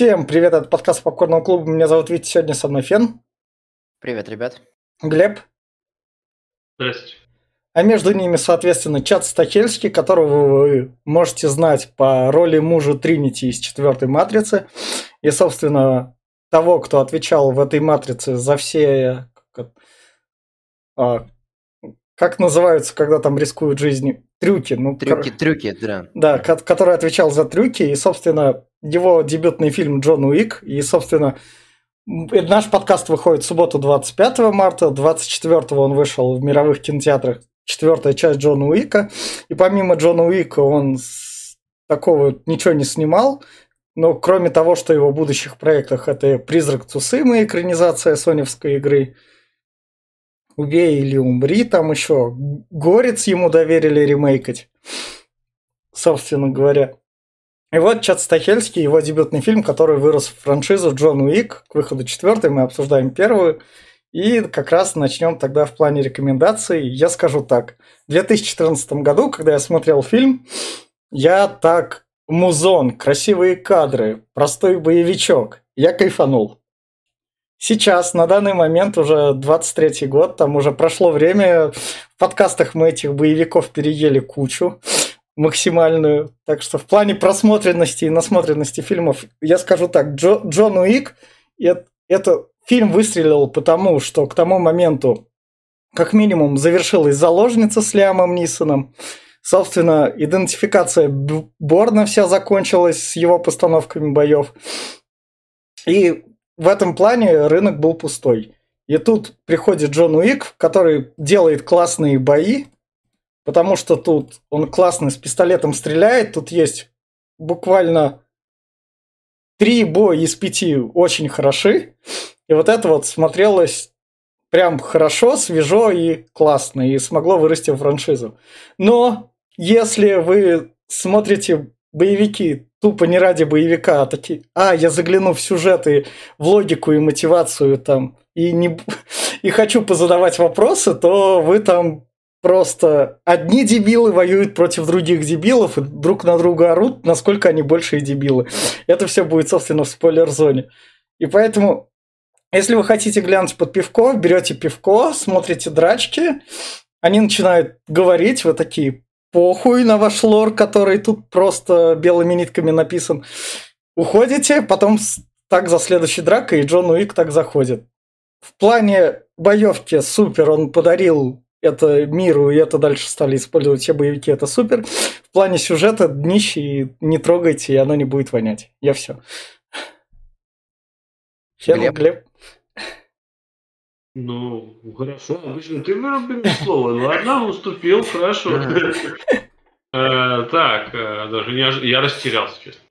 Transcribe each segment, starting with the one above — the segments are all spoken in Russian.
Всем привет, это подкаст Попкорного клуба. Меня зовут Витя, сегодня со мной Фен. Привет, ребят. Глеб. Здрасте. А между ними, соответственно, Чат Стахельский, которого вы можете знать по роли мужа Тринити из четвертой матрицы. И, собственно, того, кто отвечал в этой матрице за все... Как, а, как называются, когда там рискуют жизни? Трюки. Ну, трюки, кор... трюки, да. Да, который отвечал за трюки. И, собственно, его дебютный фильм «Джон Уик». И, собственно, наш подкаст выходит в субботу 25 марта. 24 он вышел в мировых кинотеатрах четвертая часть Джона Уика. И помимо Джона Уика он такого ничего не снимал. Но кроме того, что его будущих проектах это «Призрак Цусымы», экранизация соневской игры, «Убей или умри», там еще «Горец» ему доверили ремейкать, собственно говоря. И вот Чат Стахельский, его дебютный фильм, который вырос в франшизу Джон Уик, к выходу четвертой, мы обсуждаем первую. И как раз начнем тогда в плане рекомендаций. Я скажу так. В 2014 году, когда я смотрел фильм, я так музон, красивые кадры, простой боевичок. Я кайфанул. Сейчас, на данный момент, уже 23-й год, там уже прошло время. В подкастах мы этих боевиков переели кучу максимальную. Так что в плане просмотренности и насмотренности фильмов, я скажу так, Джо, Джон Уик это, это фильм выстрелил потому, что к тому моменту как минимум завершилась заложница с Лиамом Нисоном. Собственно, идентификация Борна вся закончилась с его постановками боев. И в этом плане рынок был пустой. И тут приходит Джон Уик, который делает классные бои, потому что тут он классно с пистолетом стреляет, тут есть буквально три боя из пяти очень хороши, и вот это вот смотрелось прям хорошо, свежо и классно, и смогло вырасти в франшизу. Но если вы смотрите боевики тупо не ради боевика, а такие, а, я загляну в сюжеты, в логику и мотивацию там, и, не, и хочу позадавать вопросы, то вы там просто одни дебилы воюют против других дебилов и друг на друга орут, насколько они большие дебилы. Это все будет, собственно, в спойлер-зоне. И поэтому, если вы хотите глянуть под пивко, берете пивко, смотрите драчки, они начинают говорить, вы такие, похуй на ваш лор, который тут просто белыми нитками написан. Уходите, потом так за следующей дракой, и Джон Уик так заходит. В плане боевки супер, он подарил это миру, и это дальше стали использовать все боевики, это супер. В плане сюжета днище и не трогайте, и оно не будет вонять. Я все. Глеб. Глеб. Ну, хорошо. Обычно ты вырубил слово. Ладно, уступил, хорошо. Э, так, э, даже я растерялся, честно.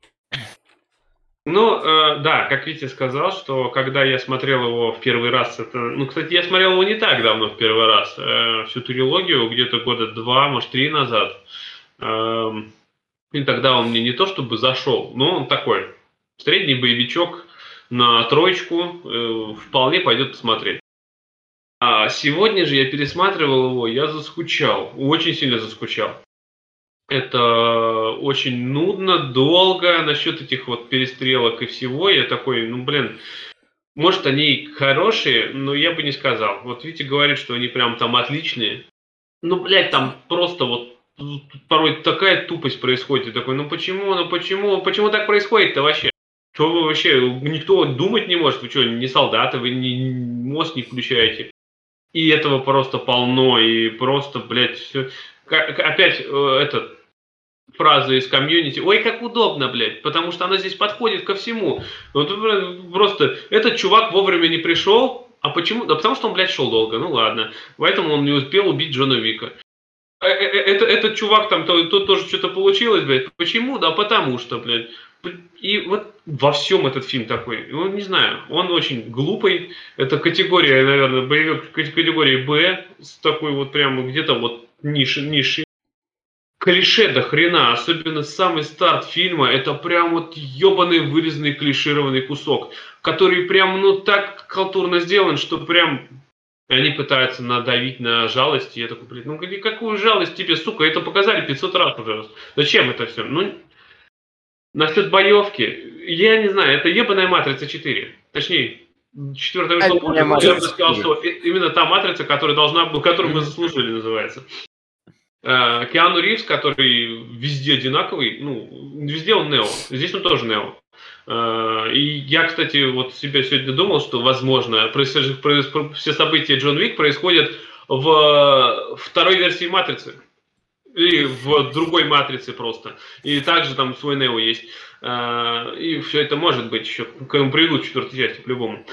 Ну, э, да, как Витя сказал, что когда я смотрел его в первый раз, это, ну, кстати, я смотрел его не так давно в первый раз, э, всю трилогию где-то года два, может, три назад. Э, и тогда он мне не то чтобы зашел, но он такой средний боевичок на троечку, э, вполне пойдет посмотреть. А сегодня же я пересматривал его, я заскучал, очень сильно заскучал это очень нудно, долго насчет этих вот перестрелок и всего. Я такой, ну блин, может они хорошие, но я бы не сказал. Вот Витя говорит, что они прям там отличные. Ну, блядь, там просто вот порой такая тупость происходит. такой, ну почему, ну почему, почему так происходит-то вообще? Что вы вообще, никто думать не может, вы что, не солдаты, вы не, мозг не включаете. И этого просто полно, и просто, блядь, все. Опять э, этот фраза из комьюнити. Ой, как удобно, блядь, потому что она здесь подходит ко всему. Вот просто этот чувак вовремя не пришел, а почему? Да потому что он, блядь, шел долго, ну ладно. Поэтому он не успел убить Джона Вика. Э, э, э, это, этот чувак там, то, тут тоже что-то получилось, блядь. Почему? Да потому что, блядь. И вот во всем этот фильм такой, ну, не знаю, он очень глупый. Это категория, наверное, боевик категории Б, с такой вот прямо где-то вот ниши, ниши клише до хрена, особенно самый старт фильма, это прям вот ебаный вырезанный клишированный кусок, который прям, ну, так культурно сделан, что прям они пытаются надавить на жалость, и я такой, блин, ну какую жалость тебе, сука, это показали 500 раз уже. Зачем это все? Ну, Насчет боевки, я не знаю, это ебаная матрица 4. Точнее, четвертая но я бы сказал, что именно та матрица, которая должна была, которую мы заслужили, называется. Э, Киану Ривз, который везде одинаковый, ну, везде он Нео, здесь он тоже Нео. Э, и я, кстати, вот себя сегодня думал, что, возможно, все события Джон Вик происходят в второй версии Матрицы. Или в другой матрице просто. И также там свой Нео есть. Э, и все это может быть еще, к нему придут четвертой части по-любому.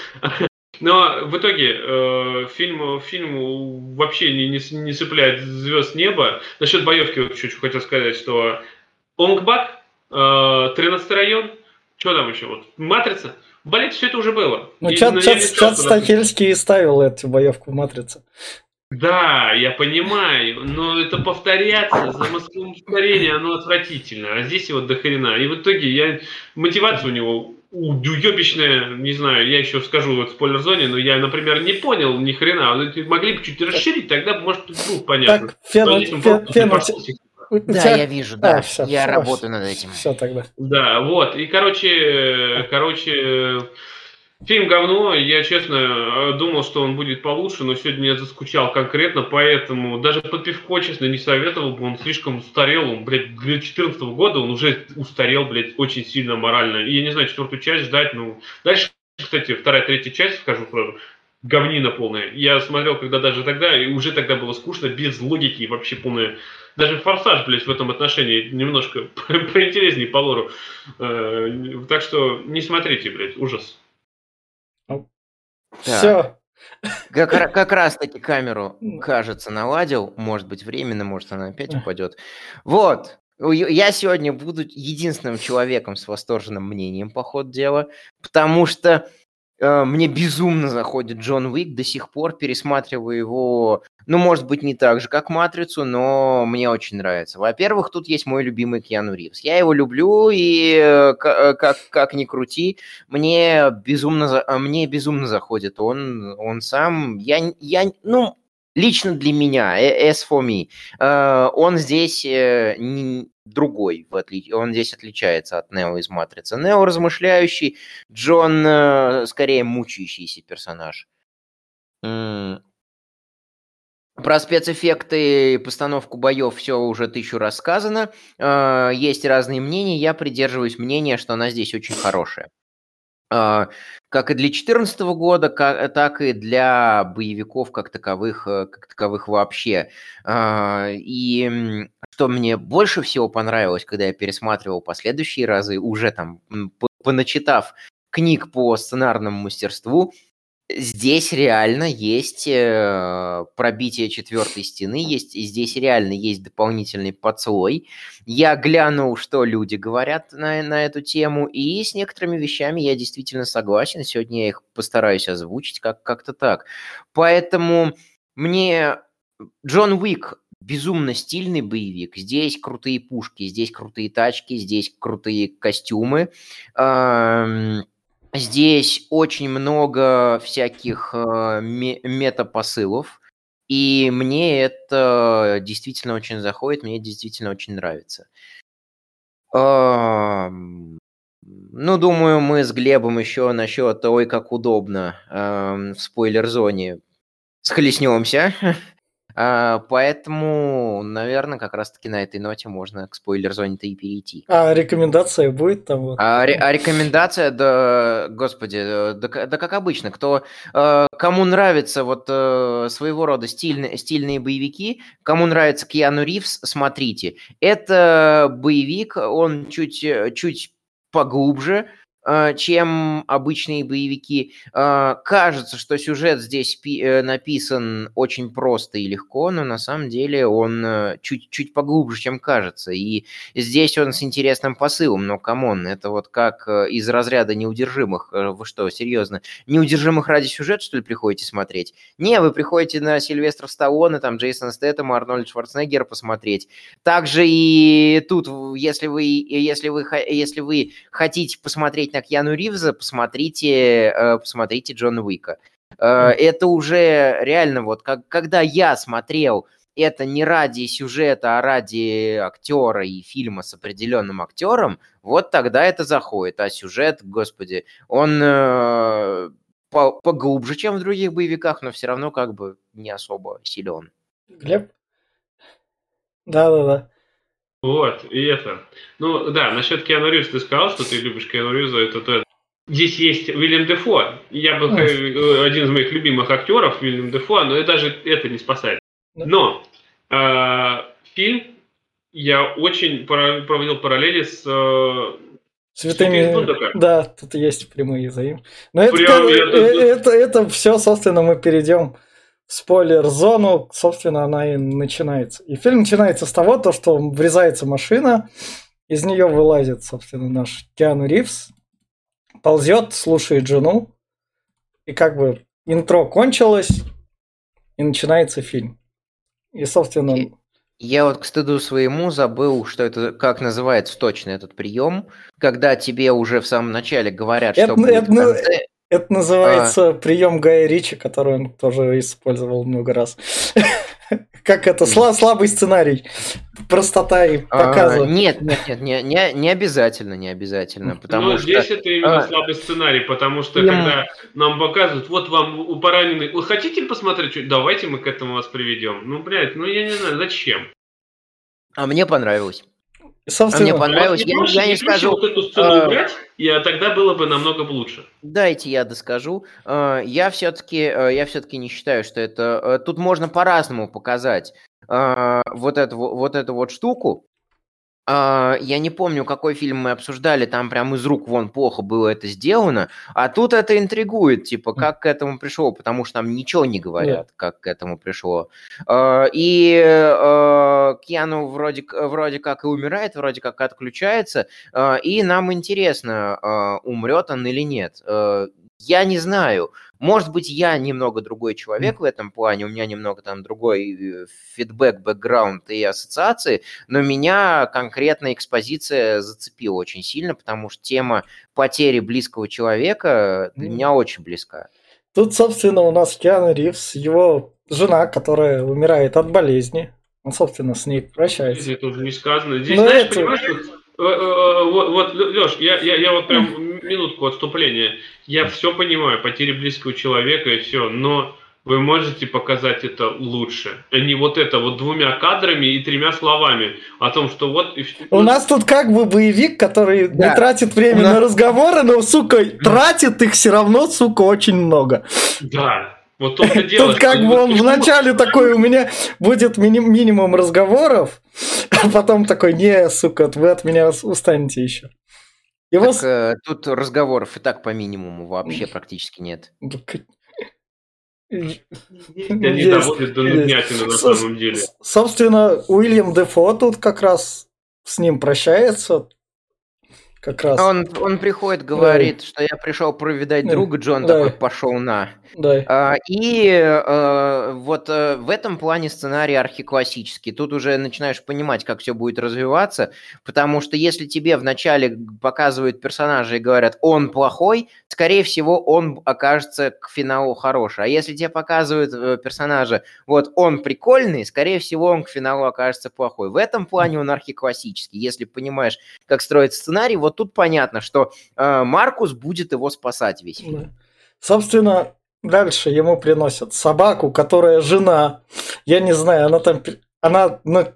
Но в итоге э, фильм, фильм вообще не, не, не цепляет звезд неба. Насчет боевки чуть-чуть хотел сказать, что Онгбак, э, 13 район, что там еще? Вот, Матрица. Болеть все это уже было. Ну, чат, чат, чат Стахельский ставил эту боевку в Матрице. Да, я понимаю, но это повторяться, за Москву повторение, оно отвратительно, а здесь его дохрена. И в итоге я мотивация у него уебищная, не знаю, я еще скажу вот в спойлер-зоне, но я, например, не понял ни хрена. Могли бы чуть расширить, тогда, может, было понятно. Так, фен, фен, фен, да, я вижу, да. А, все, я все, работаю все, над этим. Все тогда. Да, вот. И, короче, короче, Фильм говно, я честно думал, что он будет получше, но сегодня я заскучал конкретно, поэтому даже под пивко, честно, не советовал бы, он слишком устарел, он, блядь, для 2014 года он уже устарел, блядь, очень сильно морально. И я не знаю, четвертую часть ждать, ну... Дальше, кстати, вторая, третья часть, скажу сразу, говнина полная. Я смотрел, когда даже тогда, и уже тогда было скучно, без логики, вообще полная... Даже «Форсаж», блядь, в этом отношении немножко поинтереснее по лору. Э, так что не смотрите, блядь, ужас. Все. Как, как раз таки камеру, кажется, наладил. Может быть, временно, может, она опять упадет. Вот. Я сегодня буду единственным человеком с восторженным мнением по ходу дела, потому что Э, мне безумно заходит Джон Уик, до сих пор пересматриваю его, ну, может быть, не так же, как «Матрицу», но мне очень нравится. Во-первых, тут есть мой любимый Киану Ривз. Я его люблю, и э, как, как ни крути, мне безумно, мне безумно заходит он, он сам. Я, я, ну, лично для меня, э, as for me, он здесь другой, он здесь отличается от Нео из Матрицы. Нео размышляющий, Джон э, скорее мучающийся персонаж. Про спецэффекты и постановку боев все уже тысячу раз сказано. Э, есть разные мнения. Я придерживаюсь мнения, что она здесь очень хорошая. Э, как и для 2014 года, так и для боевиков как таковых, как таковых вообще. И что мне больше всего понравилось, когда я пересматривал последующие разы, уже там поначитав книг по сценарному мастерству, здесь реально есть э, пробитие четвертой стены, есть, здесь реально есть дополнительный подслой. Я глянул, что люди говорят на, на эту тему, и с некоторыми вещами я действительно согласен. Сегодня я их постараюсь озвучить как- как-то так. Поэтому мне Джон Уик безумно стильный боевик. Здесь крутые пушки, здесь крутые тачки, здесь крутые костюмы. Здесь очень много всяких э, метапосылов. И мне это действительно очень заходит, мне действительно очень нравится. Ну, думаю, мы с Глебом еще насчет «Ой, как удобно» в спойлер-зоне схлестнемся. А, поэтому, наверное, как раз-таки на этой ноте можно к спойлер-зоне-то и перейти. А рекомендация будет там? Вот? А, а рекомендация, да, господи, да, да как обычно, кто, э, кому нравятся вот э, своего рода стильные, стильные боевики, кому нравится Киану Ривз, смотрите. Это боевик, он чуть, чуть поглубже, чем обычные боевики. А, кажется, что сюжет здесь э, написан очень просто и легко, но на самом деле он чуть-чуть э, поглубже, чем кажется. И здесь он с интересным посылом, но come on, это вот как э, из разряда неудержимых. Вы что, серьезно? Неудержимых ради сюжета, что ли, приходите смотреть? Не, вы приходите на Сильвестра Сталлоне, там, Джейсон Стэттема, Арнольд Шварценеггера посмотреть. Также и тут, если вы, если вы, если вы хотите посмотреть на Киану Ривза, посмотрите, э, посмотрите Джона Уика. Э, это уже реально вот, как, когда я смотрел это не ради сюжета, а ради актера и фильма с определенным актером, вот тогда это заходит. А сюжет, господи, он э, поглубже, чем в других боевиках, но все равно как бы не особо силен. Глеб? Да-да-да. Вот, и это. Ну, да, насчет Киану Ривз ты сказал, что ты любишь Киану Ривза, это то. Здесь есть Уильям Дефо. Я бы э, один из моих любимых актеров, Уильям Дефо, но даже это не спасает. Но э, фильм я очень проводил параллели с э, Святыми... Да, тут есть прямые заим. Но это, Прям, это, это, это все, собственно, мы перейдем спойлер-зону. Собственно, она и начинается. И фильм начинается с того, то, что врезается машина, из нее вылазит, собственно, наш Киану Ривз, ползет, слушает жену, и как бы интро кончилось, и начинается фильм. И, собственно... Я вот к стыду своему забыл, что это, как называется точно этот прием, когда тебе уже в самом начале говорят, это, что будет это, в конце. Это называется а... прием Гая Ричи, который он тоже использовал много раз. Как это? Слабый сценарий. Простота и а, показа. Нет, нет, нет, не, обязательно, не обязательно. Потому ну, здесь это именно а. слабый сценарий, потому что когда нам показывают, вот вам у пораненный, вы хотите посмотреть, давайте мы к этому вас приведем. Ну, блядь, ну я не знаю, зачем? А мне понравилось. Собственно, а мне понравилось. Я, я, я не скажу. Вот эту сцену а... убрать, и тогда было бы намного лучше. Дайте я доскажу. А, я все-таки, я все-таки не считаю, что это. Тут можно по-разному показать вот эту вот эту вот штуку. А, я не помню, какой фильм мы обсуждали, там прям из рук вон плохо было это сделано, а тут это интригует, типа, как к этому пришло, потому что там ничего не говорят, как к этому пришло. А, и а, Киану вроде, вроде как и умирает, вроде как отключается, и нам интересно, умрет он или нет. Я не знаю. Может быть, я немного другой человек в этом плане, у меня немного там другой э, фидбэк, бэкграунд и ассоциации, но меня конкретно экспозиция зацепила очень сильно, потому что тема потери близкого человека для меня очень близка. Тут, собственно, у нас Киану Ривз, его жена, которая умирает от болезни. Он, собственно, с ней прощается. Это уже не сказано. Здесь, но знаешь, это... понимаешь, Э, э, э, вот, вот Леш, я, я, я вот прям минутку отступления. Я все понимаю, потери близкого человека и все, но вы можете показать это лучше, а не вот это вот двумя кадрами и тремя словами о том, что вот... У нас тут как бы боевик, который да. не тратит время нас... на разговоры, но, сука, тратит их все равно, сука, очень много. Да, вот то дело. Тут как бы он вначале такой, у меня будет мини- минимум разговоров, а потом такой, не, сука, вы от меня устанете еще. Так, э, тут разговоров и так по минимуму вообще практически нет. Не доводит до нуднятины на самом деле. Собственно, Уильям Дефо тут как раз с ним прощается, как раз. Он, он приходит, говорит, да. что я пришел проведать да. друга, Джон да. такой пошел на. Да. А, и а, вот а, в этом плане сценарий архиклассический. Тут уже начинаешь понимать, как все будет развиваться, потому что если тебе вначале показывают персонажа и говорят, он плохой, скорее всего, он окажется к финалу хороший. А если тебе показывают э, персонажа, вот он прикольный, скорее всего, он к финалу окажется плохой. В этом плане он архиклассический. Если понимаешь, как строится сценарий, вот тут понятно, что э, Маркус будет его спасать весь фильм. Собственно, дальше ему приносят собаку, которая жена. Я не знаю, она там... Она ну,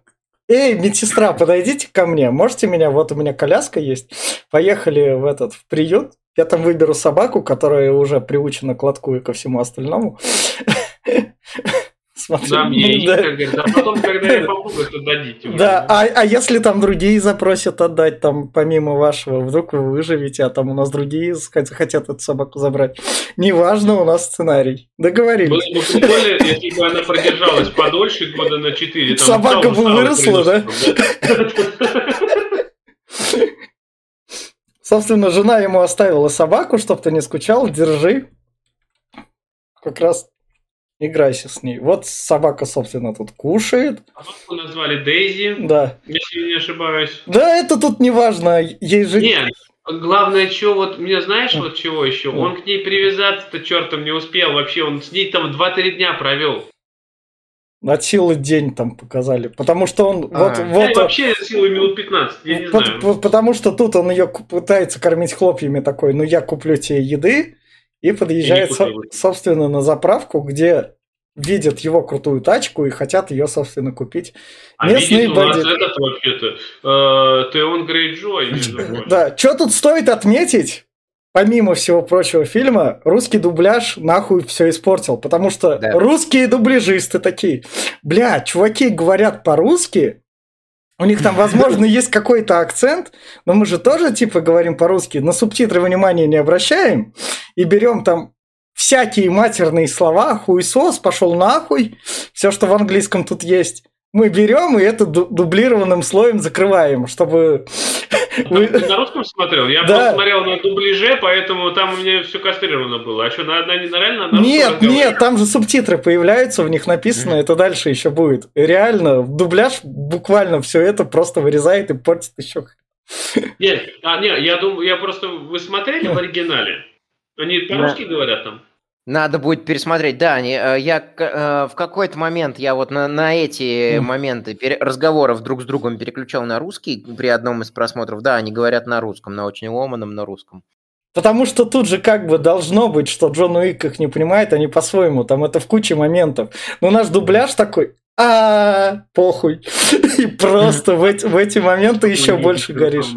Эй, медсестра, подойдите ко мне. Можете меня? Вот у меня коляска есть. Поехали в этот в приют. Я там выберу собаку, которая уже приучена к лотку и ко всему остальному. Смотри, да, мне да. Говорит, а потом, когда я попробую, то дадите. Да, а, а если там другие запросят отдать, там, помимо вашего, вдруг вы выживете, а там у нас другие хотят эту собаку забрать. Неважно, у нас сценарий. Договорились. Было бы прикольно, если бы она продержалась подольше, года на 4. Собака бы выросла, да? Собственно, жена ему оставила собаку, чтобы ты не скучал, держи. Как раз Играйся с ней. Вот собака, собственно, тут кушает. Собаку назвали Дейзи. Да. Если не ошибаюсь. Да, это тут не важно. Ей же... Нет, главное, что вот, мне знаешь, вот чего еще? Он к ней привязаться-то чертом не успел вообще. Он с ней там 2-3 дня провел. От силы день там показали. Потому что он А. вот, Да, вот вообще силы минут 15, я не Пот- знаю. по- Потому что тут он ее пытается кормить хлопьями такой, ну я куплю тебе еды, и подъезжает, со- собственно, на заправку, где видят его крутую тачку и хотят ее, собственно, купить. А местные видит у нас бандиты. этот вообще-то, э, Теон Грейджой. Да, что тут стоит отметить? Помимо всего прочего фильма, русский дубляж нахуй все испортил, потому что Да. русские дубляжисты такие, бля, чуваки говорят по-русски, у них там, возможно, есть какой-то акцент, но мы же тоже, типа, говорим по-русски, на субтитры внимания не обращаем и берем там всякие матерные слова, хуесос, пошел нахуй, все, что в английском тут есть. Мы берем и это ду- дублированным слоем закрываем, чтобы... вы- Ты на русском смотрел? Я Да. просто смотрел на дубляже, поэтому там у меня все кастрировано было. А что, на, на, на реально на Нет, нет, там же субтитры появляются, в них написано, это дальше еще будет. Реально, дубляж буквально все это просто вырезает и портит еще. Нет, а, нет, я думаю, я просто... Вы смотрели в оригинале? Они по-русски говорят там? Надо будет пересмотреть. Да, они, э, я э, в какой-то момент, я вот на, на эти Мгм. моменты пере- разговоров друг с другом переключал на русский при одном из просмотров. Да, они говорят на русском, на очень ломаном, на русском. Потому что тут же как бы должно быть, что Джон Уик их не понимает, они по-своему, там это в куче моментов. Но наш дубляж такой, а похуй. И просто в эти, в эти моменты еще больше горишь.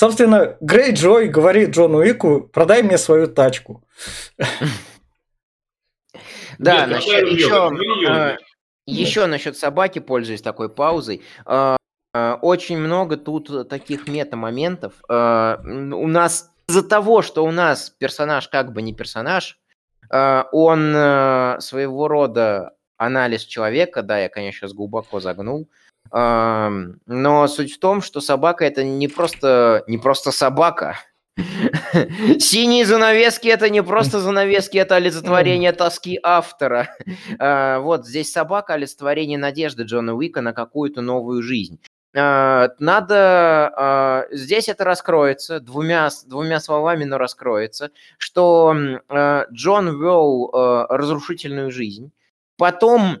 Собственно, Грей Джой говорит Джону Уику, продай мне свою тачку. Да, насчет- еще, еще насчет собаки, пользуясь такой паузой. э, э, Очень много тут таких мета-моментов. М, У нас из-за того, что у нас персонаж как бы не персонаж, он своего рода анализ человека, да, я, конечно, сейчас глубоко загнул, но суть в том, что собака это не просто, не просто собака. Синие занавески это не просто занавески, это олицетворение тоски автора. А, Вот здесь собака олицетворение надежды Джона Уика на какую-то новую жизнь. А, Надо... а, Здесь это раскроется двумя, двумя словами, но раскроется, что Джон вел разрушительную жизнь, потом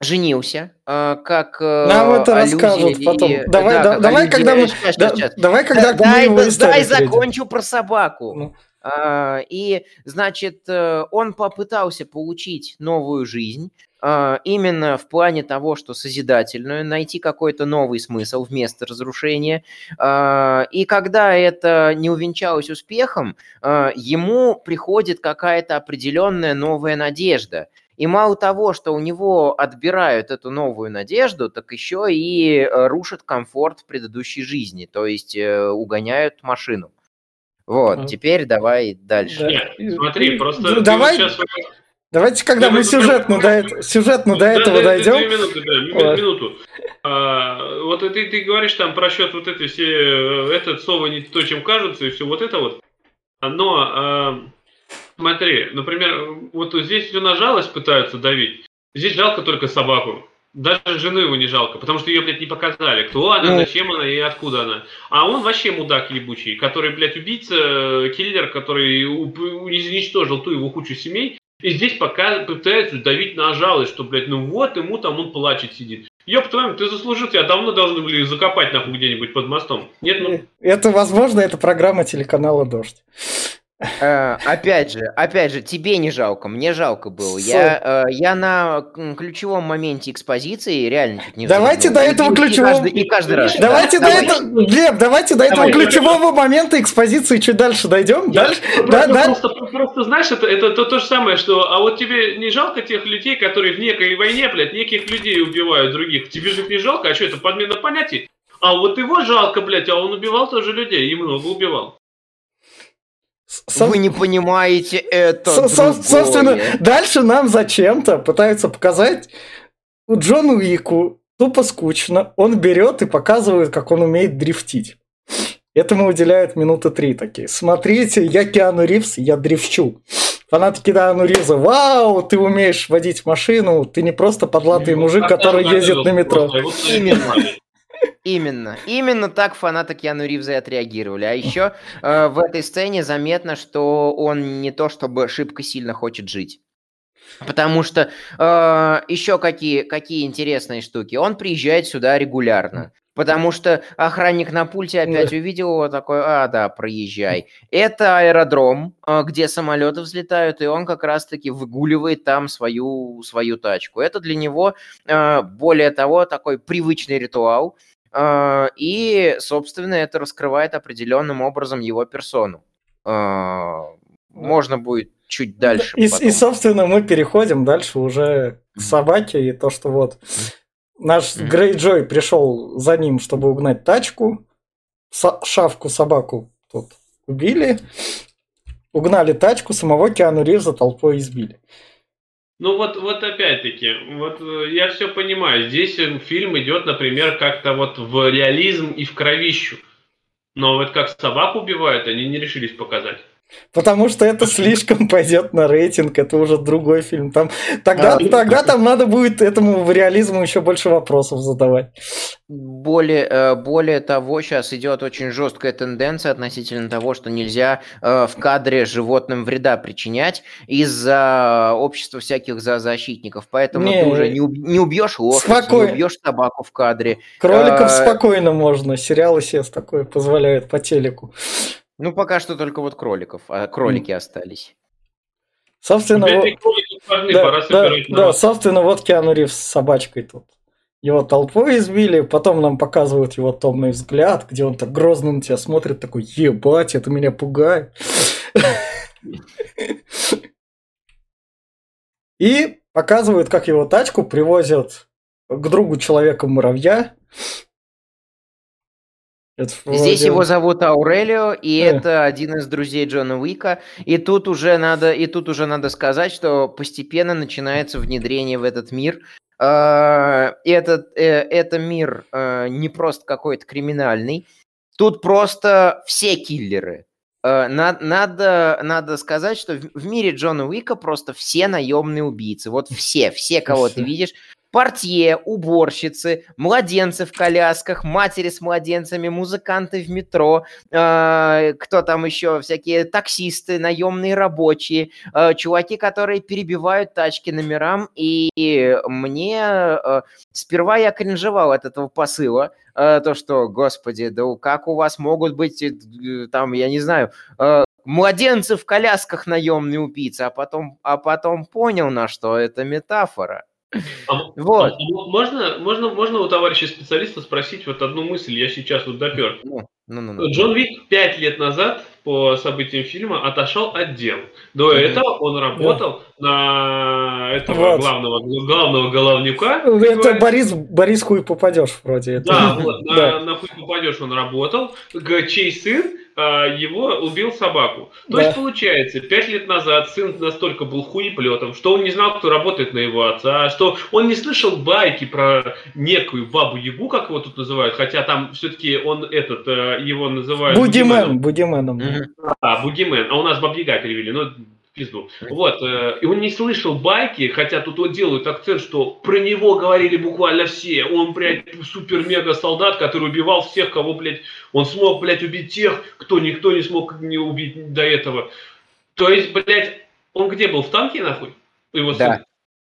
женился, а, как э, Нам это аллюзия расскажут и- потом. да, Давай, да- как давай, когда мы- Щас, Да- щас. давай, когда мы дай, его дай закончу про собаку. Ну. А, И, значит, э, он попытался получить новую жизнь, а, именно в плане того, что созидательную, найти какой-то новый смысл вместо разрушения. И когда это не увенчалось успехом, ему приходит какая-то определенная новая надежда. И мало того, что у него отбирают эту новую надежду, так еще и э, рушат комфорт предыдущей жизни, то есть э, угоняют машину. Вот, Мгм. теперь давай дальше. Да. Нет, смотри, просто Ну, давай- сейчас... Давайте, когда Да, мы да, сюжетно да. до, это- сюжетно до Да, этого да, дойдем. Две минуты, да, ми- Вот. минуту. А, вот ты, ты говоришь там про счет вот этой все, э, этот совы не то, чем кажутся, и все вот это вот. Но, а, смотри, например, вот здесь все на жалость пытаются давить. Здесь жалко только собаку. Даже жену его не жалко, потому что ее, блядь, не показали. Кто она, Ну. зачем она и откуда она. А он вообще мудак ебучий, который, блядь, убийца, э, киллер, который уничтожил ту его кучу семей. И здесь пока пытаются давить на жалость, что, блядь, ну вот ему там он плачет сидит. Ёб твою, ты заслужил, тебя давно должны были закопать нахуй где-нибудь под мостом. Нет, ну, Это, возможно, это программа телеканала «Дождь». Э, опять же, опять же, тебе не жалко, мне жалко было. Я, э, я на ключевом моменте экспозиции реально чуть не Давайте до этого и ключевого- каждый, и каждый раз. Давайте до этого, Глеб, давайте до этого Давай. ключевого момента экспозиции чуть дальше дойдем. Я- Дальше, просто, да, да. Просто, просто, знаешь, это, это то, то же самое, что, а вот тебе не жалко тех людей, которые в некой войне, блядь, неких людей убивают других. Тебе же их не жалко, а что, это подмена понятий? А вот его жалко, блядь, а он убивал тоже людей, и много убивал. Со- Вы не понимаете это. со- со- другое. собственно, дальше нам зачем-то пытаются показать Джону Уику тупо скучно. Он берет и показывает, как он умеет дрифтить. Этому уделяют минуты три такие. Смотрите, я Киану Ривз, я дрифчу. Фанаты Киану Ривза, вау, ты умеешь водить машину, ты не просто подлатый мужик, который ездит на метро. Именно. Именно. Именно так фанаты Киану Ривза и отреагировали. А еще э, в этой сцене заметно, что он не то чтобы шибко сильно хочет жить. Потому что э, еще какие, какие интересные штуки. Он приезжает сюда регулярно. Потому что охранник на пульте опять увидел его такой, а, да, проезжай. Это аэродром, э, где самолеты взлетают, и он как раз-таки выгуливает там свою, свою тачку. Это для него, э, более того, такой привычный ритуал. Э, и, собственно, это раскрывает определенным образом его персону. Можно будет чуть дальше. И, и, собственно, мы переходим дальше уже к собаке, и то, что вот наш mm-hmm. Грей Джой пришел за ним, чтобы угнать тачку, Со- шавку собаку тут убили, угнали тачку, самого Киану Ривза толпой избили. Ну вот, вот опять-таки, вот э, я все понимаю, здесь э, фильм идет, например, как-то вот в реализм и в кровищу. Но вот как собаку убивают, они не решились показать. Потому что это слишком пойдет на рейтинг, это уже другой фильм. Там, тогда, а, тогда там надо будет этому реализму еще больше вопросов задавать. Более, э, более того, сейчас идет очень жесткая тенденция относительно того, что нельзя э, в кадре животным вреда причинять из-за общества всяких зоозащитников. Поэтому не, ты уже не, не убьешь лошадь, спокойно. не убьешь собаку в кадре. Кроликов а, спокойно можно. Сериалы сейчас такое позволяют по телеку. Ну, пока что только вот кроликов, а кролики mm. остались. Собственно, вот... да, да, да, собственно, вот Киану Ривз с собачкой тут. Его толпой избили, потом нам показывают его томный взгляд, где он так грозно на тебя смотрит, такой, ебать, это меня пугает. И показывают, как его тачку привозят к другу человека-муравья, это Здесь его зовут Аурелио, и э. это один из друзей Джона Уика. И тут уже надо, и тут уже надо сказать, что постепенно начинается внедрение в этот мир. А, этот, э, это мир э, не просто какой-то криминальный. Тут просто все киллеры. Надо, надо, надо сказать, что в мире Джона Уика просто все наемные убийцы. Вот все, все, кого ты видишь, портье, уборщицы, младенцы в колясках, матери с младенцами, музыканты в метро, э, кто там еще, всякие таксисты, наемные рабочие, э, чуваки, которые перебивают тачки номерам, и мне э, сперва я кринжевал от этого посыла, э, то, что, господи, да как у вас могут быть э, там, я не знаю, э, младенцы в колясках наемные убийцы, а потом, а потом понял, на что это метафора. А, вот. А, можно, можно, можно у товарища специалиста спросить вот одну мысль, я сейчас вот допер. Ну, ну, ну, ну. Джон Вик пять лет назад по событиям фильма отошел от дел. До mm-hmm. этого он работал yeah. на этого вот. главного, главного головнюка. Ну, это Борис, Борис хуй попадешь вроде. Это. Да, вот, на, на хуй попадешь он работал. Чей сын а, его убил собаку. То да. есть, получается, пять лет назад сын настолько был хуеплетом, что он не знал, кто работает на его отца, что он не слышал байки про некую бабу-ягу, как его тут называют, хотя там все-таки он этот, э, его называют... Будимен, Будименом. А, Бугимен, а у нас Бабьяга перевели, ну, пизду. Вот, э, и он не слышал байки, хотя тут вот делают акцент, что про него говорили буквально все. Он, блядь, супер-мега-солдат, который убивал всех, кого, блядь, он смог, блядь, убить тех, кто никто не смог не убить до этого. То есть, блядь, он где был, в танке, нахуй? Его да. сын?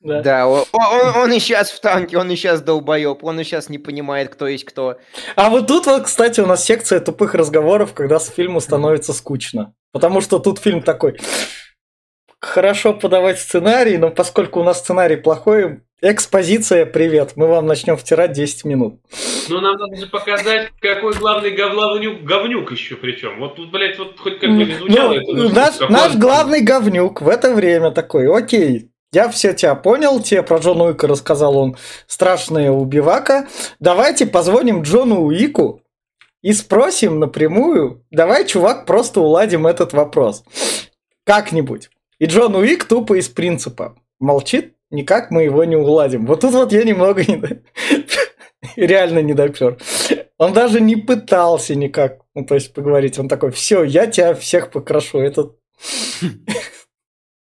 Да, да он, он, он и сейчас в танке, он и сейчас долбоеб, он и сейчас не понимает, кто есть кто. А вот тут вот, кстати, у нас секция тупых разговоров, когда с фильму становится скучно. Потому что тут фильм такой, хорошо подавать сценарий, но поскольку у нас сценарий плохой, экспозиция, привет, мы вам начнем втирать 10 минут. Ну, нам надо же показать, какой главный говнюк, говнюк еще причем. Вот тут, блядь, вот хоть как бы не звучало ну, это. Наш, наш главный говнюк в это время такой, окей, я все тебя понял, тебе про Джона Уика рассказал он страшная убивака. Давайте позвоним Джону Уику и спросим напрямую, давай, чувак, просто уладим этот вопрос. Как-нибудь. И Джон Уик тупо из принципа молчит, никак мы его не уладим. Вот тут вот я немного не... реально не допер. Он даже не пытался никак, ну, то есть поговорить. Он такой, все, я тебя всех покрашу. Это...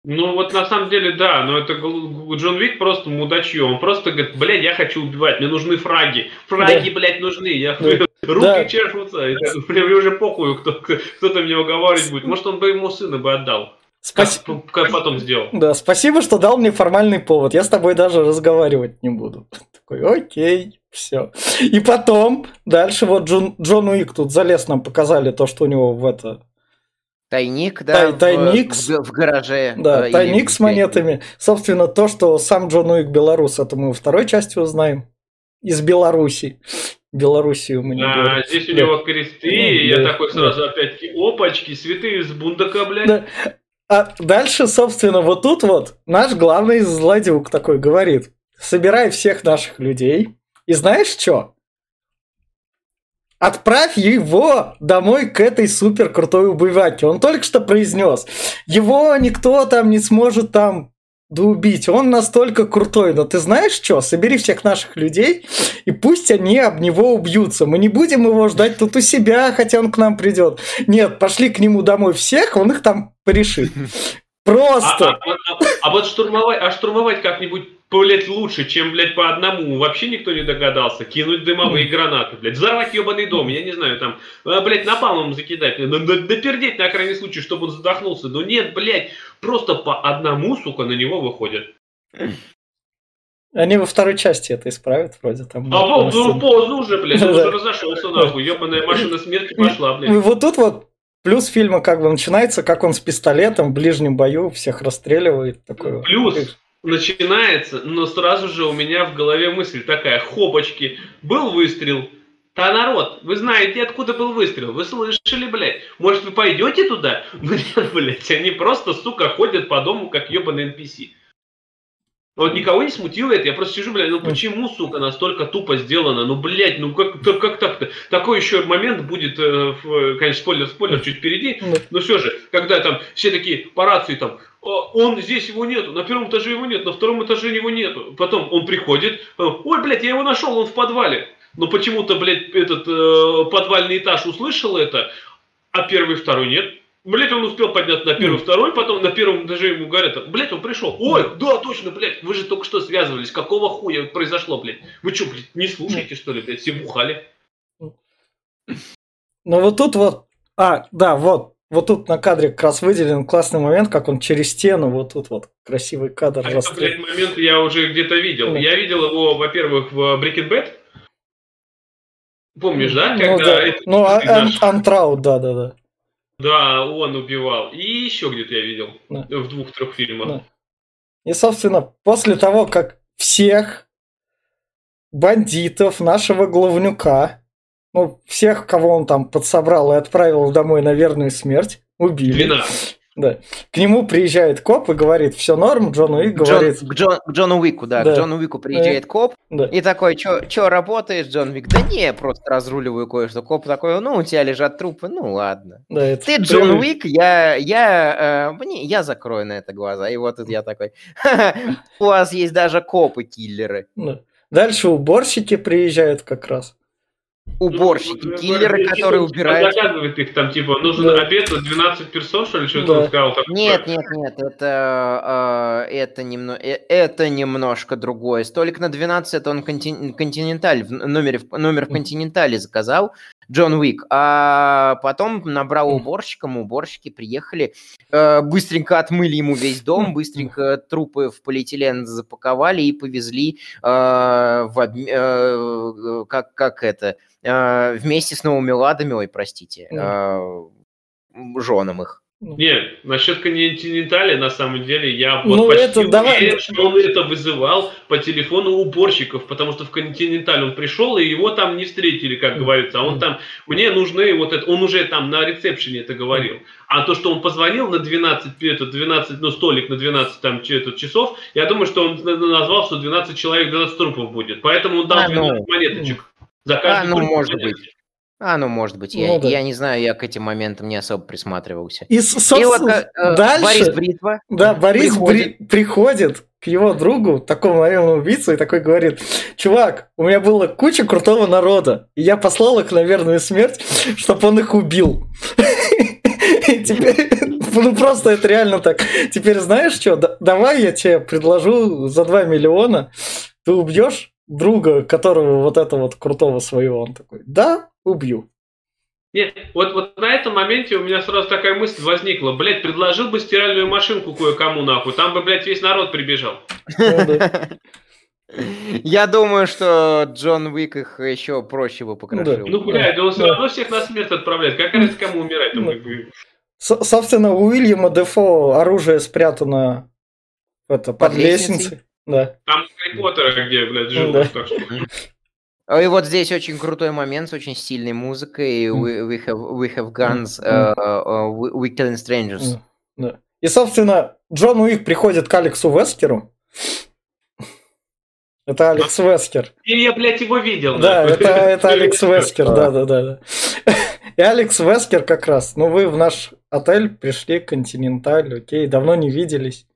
Ну вот на самом деле да, но это Джон Вик просто мудачье. Он просто говорит, блядь, я хочу убивать, мне нужны фраги. Фраги, да. блядь, нужны. Я да. руки да. чешутся. Мне уже похуй, кто, кто-то мне уговаривать будет. Может, он бы ему сына бы отдал. Спасибо. Как, как потом сделал. Да, спасибо, что дал мне формальный повод. Я с тобой даже разговаривать не буду. Такой, окей, все. И потом, дальше вот Джон, Джон Уик тут залез, нам показали то, что у него в это... Тайник, да, Тай- тайник в, с- в, в гараже. Да, э, или тайник с монетами. Собственно, то, что сам Джон Уик белорус, это мы во второй части узнаем. Из Беларуси. Белоруссию мы не А, говорим. здесь у Да. него кресты, Ну, и я да, такой да. сразу опять-таки, опачки, святые из бундака, блядь. Да. А дальше, собственно, вот тут вот наш главный злодюк такой говорит, собирай всех наших людей, и знаешь что? Отправь его домой к этой супер крутой убиваке. Он только что произнес, его никто там не сможет там доубить. Он настолько крутой. Но ты знаешь что? Собери всех наших людей, и пусть они об него убьются. Мы не будем его ждать тут у себя, хотя он к нам придет. Нет, пошли к нему домой всех, он их там порешит. А, Просто. а- а- а вот штурмовать, а штурмовать как-нибудь, блядь, лучше, чем, блядь, по одному. Вообще никто не догадался. Кинуть дымовые гранаты, блядь. Взорвать ебаный дом, я не знаю, там, а, блядь, напалмом закидать. Да- да- Допердеть на крайний случай, чтобы он задохнулся. Но нет, блядь, просто по одному, сука, на него выходят. Они во второй части это исправят вроде там. А вот, ну, поздно уже, блядь, уже разошелся, нахуй. Ебаная машина смерти пошла, блядь. вот тут вот плюс фильма как бы начинается, как он с пистолетом в ближнем бою всех расстреливает. Такой. Плюс начинается, но сразу же у меня в голове мысль такая, хопочки, был выстрел, да народ, вы знаете, откуда был выстрел, вы слышали, блядь, может вы пойдете туда? Нет, блядь, они просто, сука, ходят по дому, как ебаный NPC. Вот никого не смутило это, я просто сижу, блядь, ну почему, сука, настолько тупо сделано, ну, блядь, ну как, так- как так-то? Такой еще момент будет, э, в- конечно, спойлер, спойлер чуть впереди, Ну, но все же, когда там все такие по рации там, «О, он здесь его нету, на первом этаже его нет, на втором этаже его нету. Потом он приходит, э, ой, блядь, я его нашел, он в подвале. Но почему-то, блядь, этот э, подвальный этаж услышал это, а первый и второй нет. Блять, он успел подняться на первый, второй, потом на первом этаже ему говорят, блять, он пришел. Ой, да, точно, блядь, вы же только что связывались, какого хуя произошло, блядь? Вы что, блядь, не слушаете, что ли, блядь, все бухали? Ну вот тут вот, а, да, вот, вот тут на кадре как раз выделен классный момент, как он через стену, вот тут вот красивый кадр А это, блядь, момент я уже где-то видел. Ну. Я видел его, во-первых, в Breaking Bad. Помнишь, да? Ну Когда да, этот ну а- наш- ан- Антраут, да, да, да. Да, он убивал. И еще где-то я видел. Да. В двух-трех фильмах. Да. И, собственно, после того, как всех бандитов нашего главнюка, ну, всех, кого он там подсобрал и отправил домой на верную смерть, убили. 12. Да. К нему приезжает коп и говорит, все норм, Джон Уик Джон- говорит, к, Джон- к Джону Уику, да, Да. к Джону Уику приезжает коп да. и такой, чё, работаешь, Джон Уик? Да не, просто разруливаю кое-что. Коп такой, ну, у тебя лежат трупы, ну, ладно. Да, это Ты Джон Уик, я, я, э, не, я закрою на это глаза. И вот тут я такой, «Ха-ха, у вас есть даже копы-киллеры. Да. Дальше уборщики приезжают как раз. Уборщики, Ну, киллеры, ну, которые убирают. Заказывает их там, типа, нужен Да. обед на 12 персон, что ли, что-то Да. он сказал. такое. Нет, нет, нет, это, э, это, немно, э, это немножко другое. Столик на 12 это он контин- континенталь, в номере, в- номер в континентале заказал, Джон Уик. А потом набрал уборщикам, уборщики приехали, э, быстренько отмыли ему весь дом, быстренько трупы в полиэтилен запаковали и повезли э, в обме- э, как, как это, вместе с новыми ладами, ой, простите, женам их. Нет, насчет континентали, на самом деле, я Ну, вот почти это давай- уверен, что он это вызывал по телефону уборщиков, потому что в континенталь он пришел, и его там не встретили, как говорится. А он там, мне нужны вот это, он уже там на ресепшене это говорил. А то, что он позвонил на 12, это 12, ну, столик на 12 там, че- это, часов, я думаю, что он на- назвал, что 12 человек, 12 трупов будет. Поэтому он дал А, ну. 12 монеточек. За А, каждый ну, труп может монеточек. быть. А, ну, может быть, я, Ну, да. я не знаю, я к этим моментам не особо присматривался. И, И собственно, вот э, э, дальше... Борис Бритва. Да, Борис приходит. приходит. приходит к его другу, такому наемному убийцу, и такой говорит, чувак, у меня было куча крутого народа, и я послал их на верную смерть, чтобы он их убил. И теперь, ну просто это реально так. Теперь знаешь что, Да- давай я тебе предложу за 2 миллиона, ты убьешь друга, которого вот это вот крутого своего. Он такой, да, убью. Нет, вот, вот на этом моменте у меня сразу такая мысль возникла. Блять, предложил бы стиральную машинку кое-кому нахуй, там бы, блядь, весь народ прибежал. Я думаю, что Джон Уик их еще проще бы покрошил. Ну, блядь, он все равно всех на смерть отправляет. Как раз кому умирать? Собственно, у Уильяма Дефо оружие спрятано это, под, под лестницей. Да. Там Гарри Поттера, где, блядь, жил. Да. Так что... И вот здесь очень крутой момент с очень сильной музыкой. We, we, have, we have guns, uh, uh, we, killing strangers. Да. И, собственно, Джон Уик приходит к Алексу Вескеру. Это Алекс Вескер. И я, блядь, его видел. Да, это, это Алекс Вескер, да, да, да. И Алекс Вескер как раз. Ну, вы в наш отель пришли, Континенталь, окей, давно не виделись.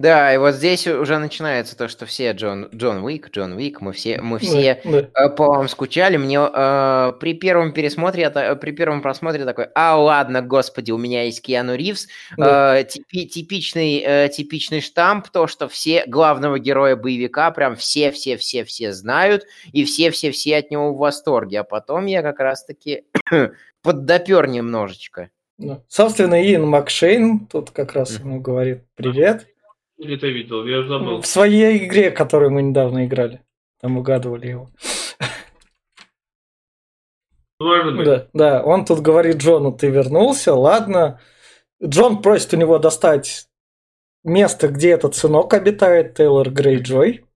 Да, и вот здесь уже начинается то, что все Джон, Джон Уик, Джон Уик, мы все, мы все да, да. по вам скучали. Мне э, при первом пересмотре, это, при первом просмотре такой, а ладно, господи, у меня есть Киану Ривз, да. э, типи, типичный, э, типичный штамп, то, что все главного героя боевика прям все-все-все-все знают, и все-все-все от него в восторге. А потом я как раз-таки поддопер немножечко. Да. Собственно, Иэн Макшейн тут как раз ему говорит привет. Или ты видел? Я забыл. В своей игре, которую мы недавно играли. Там угадывали его. Может быть. Да, да, он тут говорит Джону, ты вернулся, ладно. Джон просит у него достать место, где этот сынок обитает, Тейлор Грейджой.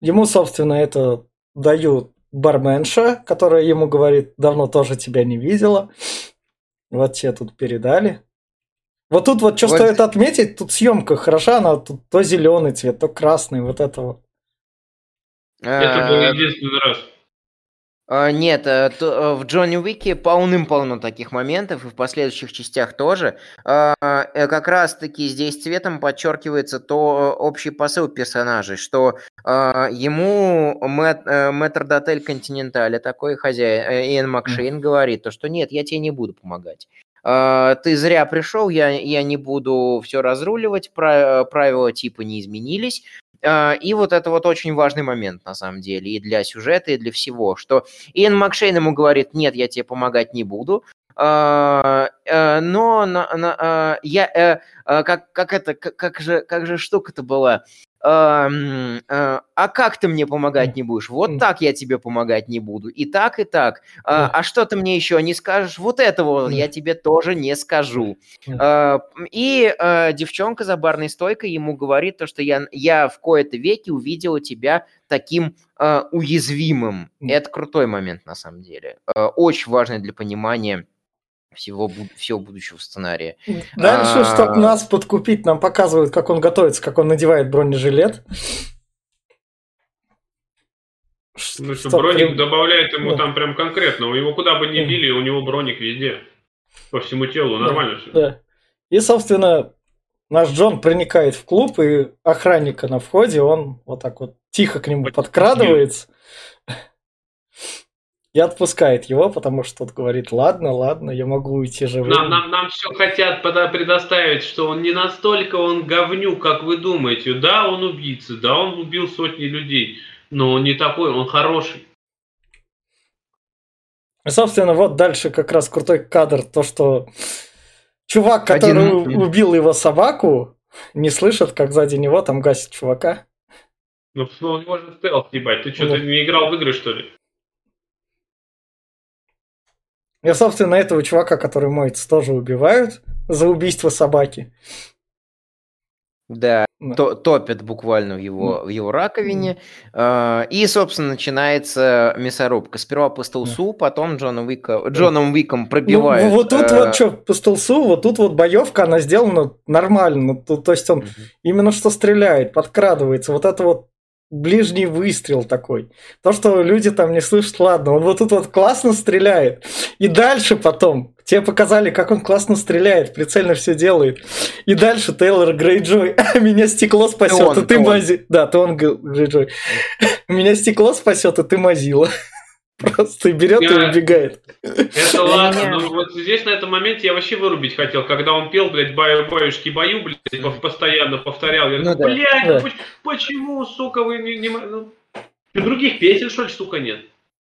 Ему, собственно, это дают барменша, которая ему говорит, давно тоже тебя не видела. Вот тебе тут передали. Вот тут вот что вот... стоит отметить, тут съемка хороша, она тут то зеленый цвет, то красный, вот это вот. Это был э, единственный раз. А, нет, э, э, в Джонни Уике полным-полно таких моментов, и в последующих частях тоже. Как раз-таки здесь цветом подчеркивается то общий посыл персонажей, что ему мэтр Дотель Континентале, такой хозяин, Иэн Макшейн, говорит, то, что нет, я тебе не буду помогать. А, ты зря пришел, я, я не буду все разруливать, правила типа не изменились. А, и вот это вот очень важный момент, на самом деле, и для сюжета, и для всего, что Иэн Макшейн ему говорит, нет, я тебе помогать не буду, а, э, но я, э, как, как это, как же, как же штука-то была, а, а как ты мне помогать не будешь? Вот так я тебе помогать не буду. И так, и так. А, а что ты мне еще не скажешь? Вот этого я тебе тоже не скажу. А, и а, девчонка за барной стойкой ему говорит то, что я, я в кои-то веке увидела тебя таким а, уязвимым. Это крутой момент на самом деле. Очень важный для понимания всего, всего будущего сценария. Дальше, а... чтобы нас подкупить, нам показывают, как он готовится, как он надевает бронежилет. Ну, что броник прям... добавляет ему да. там прям конкретно. Его куда бы ни били, у него броник везде. По всему телу, нормально да, все. Да. И, собственно, наш Джон проникает в клуб, и охранника на входе, он вот так вот тихо к нему подкрадывается и отпускает его, потому что тот говорит, ладно, ладно, я могу уйти живым. Нам, нам, нам все хотят предоставить, что он не настолько он говнюк, как вы думаете. Да, он убийца, да, он убил сотни людей, но он не такой, он хороший. И, собственно, вот дальше как раз крутой кадр, то, что чувак, который Один... убил его собаку, не слышит, как сзади него там гасит чувака. Ну, у него же стелс, ебать, ты что, да. ты не играл в игры, что ли? И, собственно, этого чувака, который моется, тоже убивают за убийство собаки. Да, да. То, топят буквально в его, в его раковине. Mm. И, собственно, начинается мясорубка. Сперва по столсу, потом Джоном, Уика, Джоном Уиком пробивают. Ну, вот тут вот что, по столсу, вот тут вот боевка, она сделана нормально. То, то есть он именно что стреляет, подкрадывается. Вот это вот ближний выстрел такой. То, что люди там не слышат, ладно, он вот тут вот классно стреляет. И дальше потом тебе показали, как он классно стреляет, прицельно все делает. И дальше Тейлор Грейджой, меня стекло спасет, и ты мази. Да, то он Грейджой. Меня стекло спасет, и ты мазила. Просто берет я... и убегает. Это ладно, но вот здесь на этом моменте я вообще вырубить хотел, когда он пел, блядь, баю баюшки баю, блядь, постоянно повторял. Я ну, такой, блядь, да. почему, сука, вы не... не... Ну, других песен, что ли, сука, нет?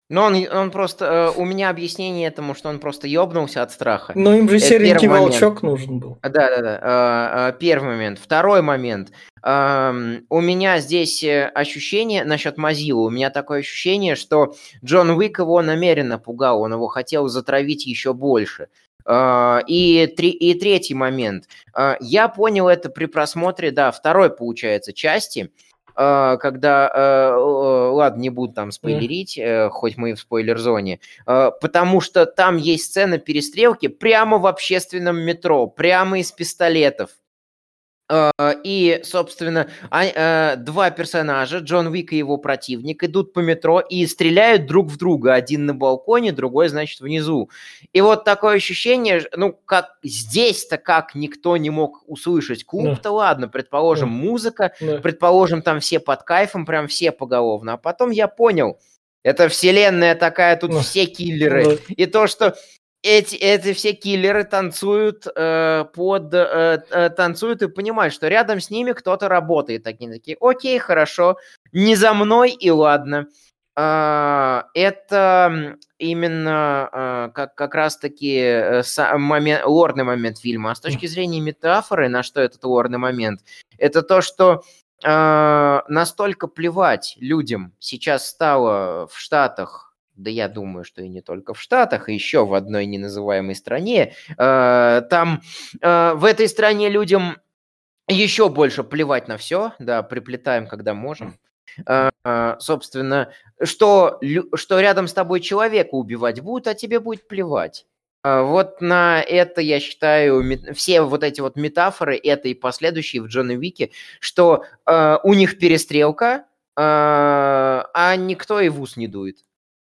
Но он, он просто... Э, у меня объяснение этому, что он просто ёбнулся от страха. Ну, им же Это серенький волчок нужен был. Да-да-да. Первый момент. Второй момент. У меня здесь э, ощущение насчет Мазилы. У меня такое ощущение, что Джон Уик его намеренно пугал. Он его хотел затравить еще больше. Э, И, три, и третий момент. Э, Я понял это при просмотре, да, второй, получается, части, э, когда, э, ладно, не буду там спойлерить, э, хоть мы и в спойлер-зоне, потому что там есть сцена перестрелки прямо в общественном метро, прямо из пистолетов. Э, И, собственно, э, два персонажа, Джон Уик и его противник, идут по метро и стреляют друг в друга. Один на балконе, другой, значит, внизу. И вот такое ощущение, ну, как здесь-то как никто не мог услышать. Клуб-то ладно, предположим, Да. музыка, Да. предположим, там все под кайфом, прям все поголовно. А потом я понял, это вселенная такая, тут Да. все киллеры. Да. И то, что эти, эти все киллеры танцуют э, под э, э, танцуют и понимают, что рядом с ними кто-то работает. Такие такие, окей, хорошо, не за мной и ладно. А, это именно а, как, как раз-таки э, момент, лорный момент фильма. А с точки зрения метафоры, на что этот лорный момент, это то, что а, настолько плевать людям сейчас стало в Штатах, да я думаю, что и не только в Штатах, и еще в одной неназываемой стране. э, Там э, в этой стране людям еще больше плевать на все, да, приплетаем, когда можем. Э, Собственно, что, что рядом с тобой человека убивать будут, а тебе будет плевать. Вот на это, я считаю, все вот эти вот метафоры, это и последующие в Джона Уике, что э, у них перестрелка, э, а никто и в ус не дует.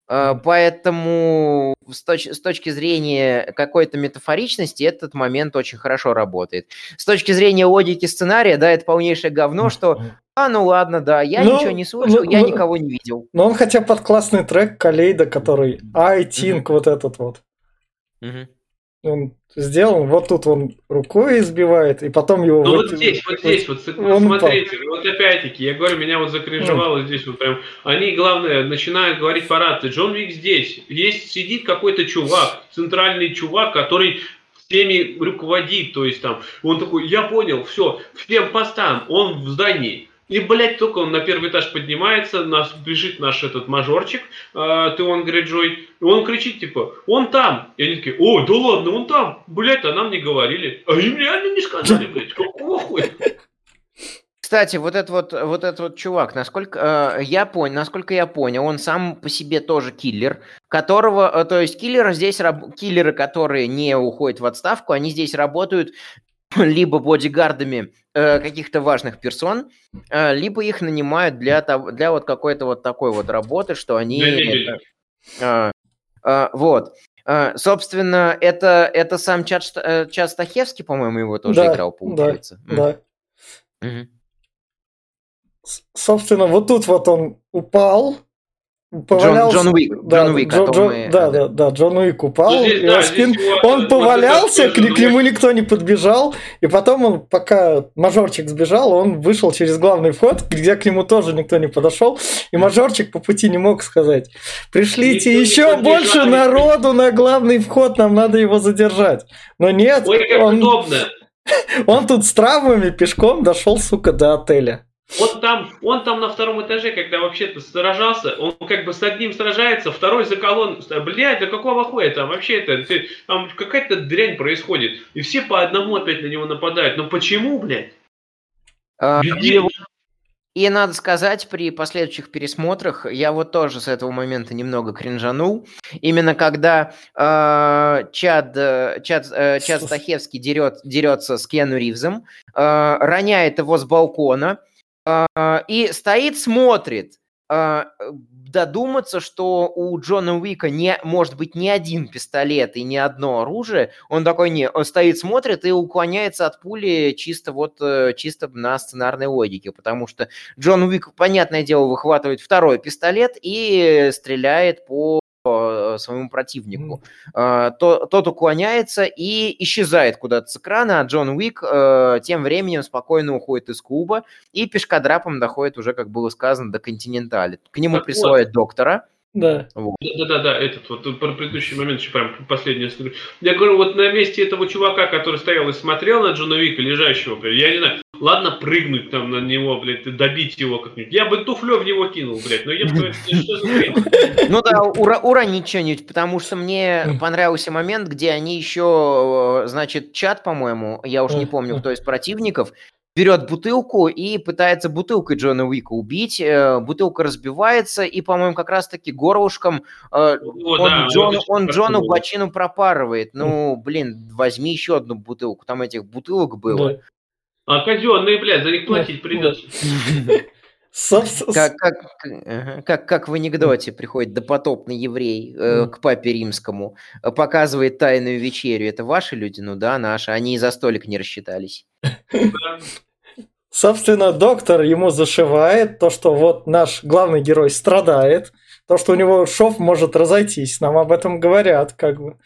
Э, Поэтому с, точ- с точки зрения какой-то метафоричности этот момент очень хорошо работает. С точки зрения логики сценария, да, это полнейшее говно, что, а, ну ладно, да, я Ну, ничего не слышал, ну, я ну, никого не видел. Но он хотя под классный трек Калейда, который I think, вот этот вот. Мгм. Он сделан, вот тут он рукой избивает, и потом его... Ну вот здесь, вот здесь, вот он смотрите, вот опять-таки, я говорю, меня вот закринжевало здесь вот прям. Они, главное, начинают говорить по рации. Джон Вик здесь. Есть, сидит какой-то чувак, центральный чувак, который всеми руководит, то есть там, он такой, я понял, все, всем постам, он в здании. И, блядь, только он на первый этаж поднимается, нас бежит наш этот мажорчик, э, Теон Грейджой, и он кричит, типа, он там. И они такие, о, да ладно, он там. Блядь, а нам не говорили. А им реально не сказали, блядь, какого хуя? Кстати, вот этот вот, вот этот вот чувак, насколько э, я понял, насколько я понял, он сам по себе тоже киллер, которого, э, то есть киллеры здесь, раб- киллеры, которые не уходят в отставку, они здесь работают либо бодигардами э, каких-то важных персон, э, либо их нанимают для, того, для вот какой-то вот такой вот работы, что они... А, а, вот. А, собственно, это, это сам Чад, э, Чад Стахевский, по-моему, его тоже Да, играл, получается. Да. Мгм. С- Собственно, вот тут вот он упал, повалялся. Джон Уик, Да, Джон Уик, Джо- о том Джо- мы- да, да, да, Джон Уик упал, здесь, его да, спин- здесь его- он вот повалялся, к, к нему никто не подбежал, и потом он, пока мажорчик сбежал, он вышел через главный вход, где к нему тоже никто не подошел, и мажорчик по пути не мог сказать, пришлите Никто еще подбежал, больше народу на главный вход, нам надо его задержать. Но нет, Ой, как он, удобно. он тут с травмами пешком дошел, сука, до отеля. Он там, он там на втором этаже, когда вообще-то сражался, он как бы с одним сражается, второй за колонн. Блядь, да какого хуя там вообще это? ты- Там какая-то дрянь происходит. И все по одному опять на него нападают. Но почему, блядь? А, и, и надо сказать, при последующих пересмотрах я вот тоже с этого момента немного кринжанул. Именно когда э, Чад, э, Чад, э, Чад Стахевский дерет, дерется с Кену Ривзом, э, роняет его с балкона э, и стоит, смотрит. Э, додуматься, что у Джона Уика не, может быть не один пистолет и не одно оружие, он такой не, он стоит, смотрит и уклоняется от пули чисто вот э, чисто на сценарной логике, потому что Джон Уик, понятное дело, выхватывает второй пистолет и стреляет по своему противнику. Э, то- тот уклоняется и исчезает куда-то с экрана, а Джон Уик э, тем временем спокойно уходит из клуба и пешкодрапом доходит уже, как было сказано, до Континентали. К нему Так вот. присылают доктора, Да. Да-да-да, этот вот про предыдущий момент, еще прям последний. Я говорю, вот на месте этого чувака, который стоял и смотрел на Джона Вика, лежащего, я не знаю, ладно прыгнуть там на него, блядь, добить его как-нибудь. Я бы туфлё в него кинул, блядь, но я бы что за хрень? Ну да, ура уронить что-нибудь, потому что мне понравился момент, где они еще, значит, чат, по-моему, я уж не помню, кто из противников, берет бутылку и пытается бутылкой Джона Уика убить. Э, бутылка разбивается, и, по-моему, как раз-таки горлышком э, он, да, Джон, он Джону бочину пропарывает. Ну, блин, возьми еще одну бутылку. Там этих бутылок было. Да. А казенные, блядь, за них платить придется. Как, как, как, как в анекдоте приходит допотопный еврей э, к папе римскому, показывает тайную вечерю. Это ваши люди? Ну да, наши. Они и за столик не рассчитались. Собственно, доктор ему зашивает то, что вот наш главный герой страдает, то, что у него шов может разойтись. Нам об этом говорят, как бы.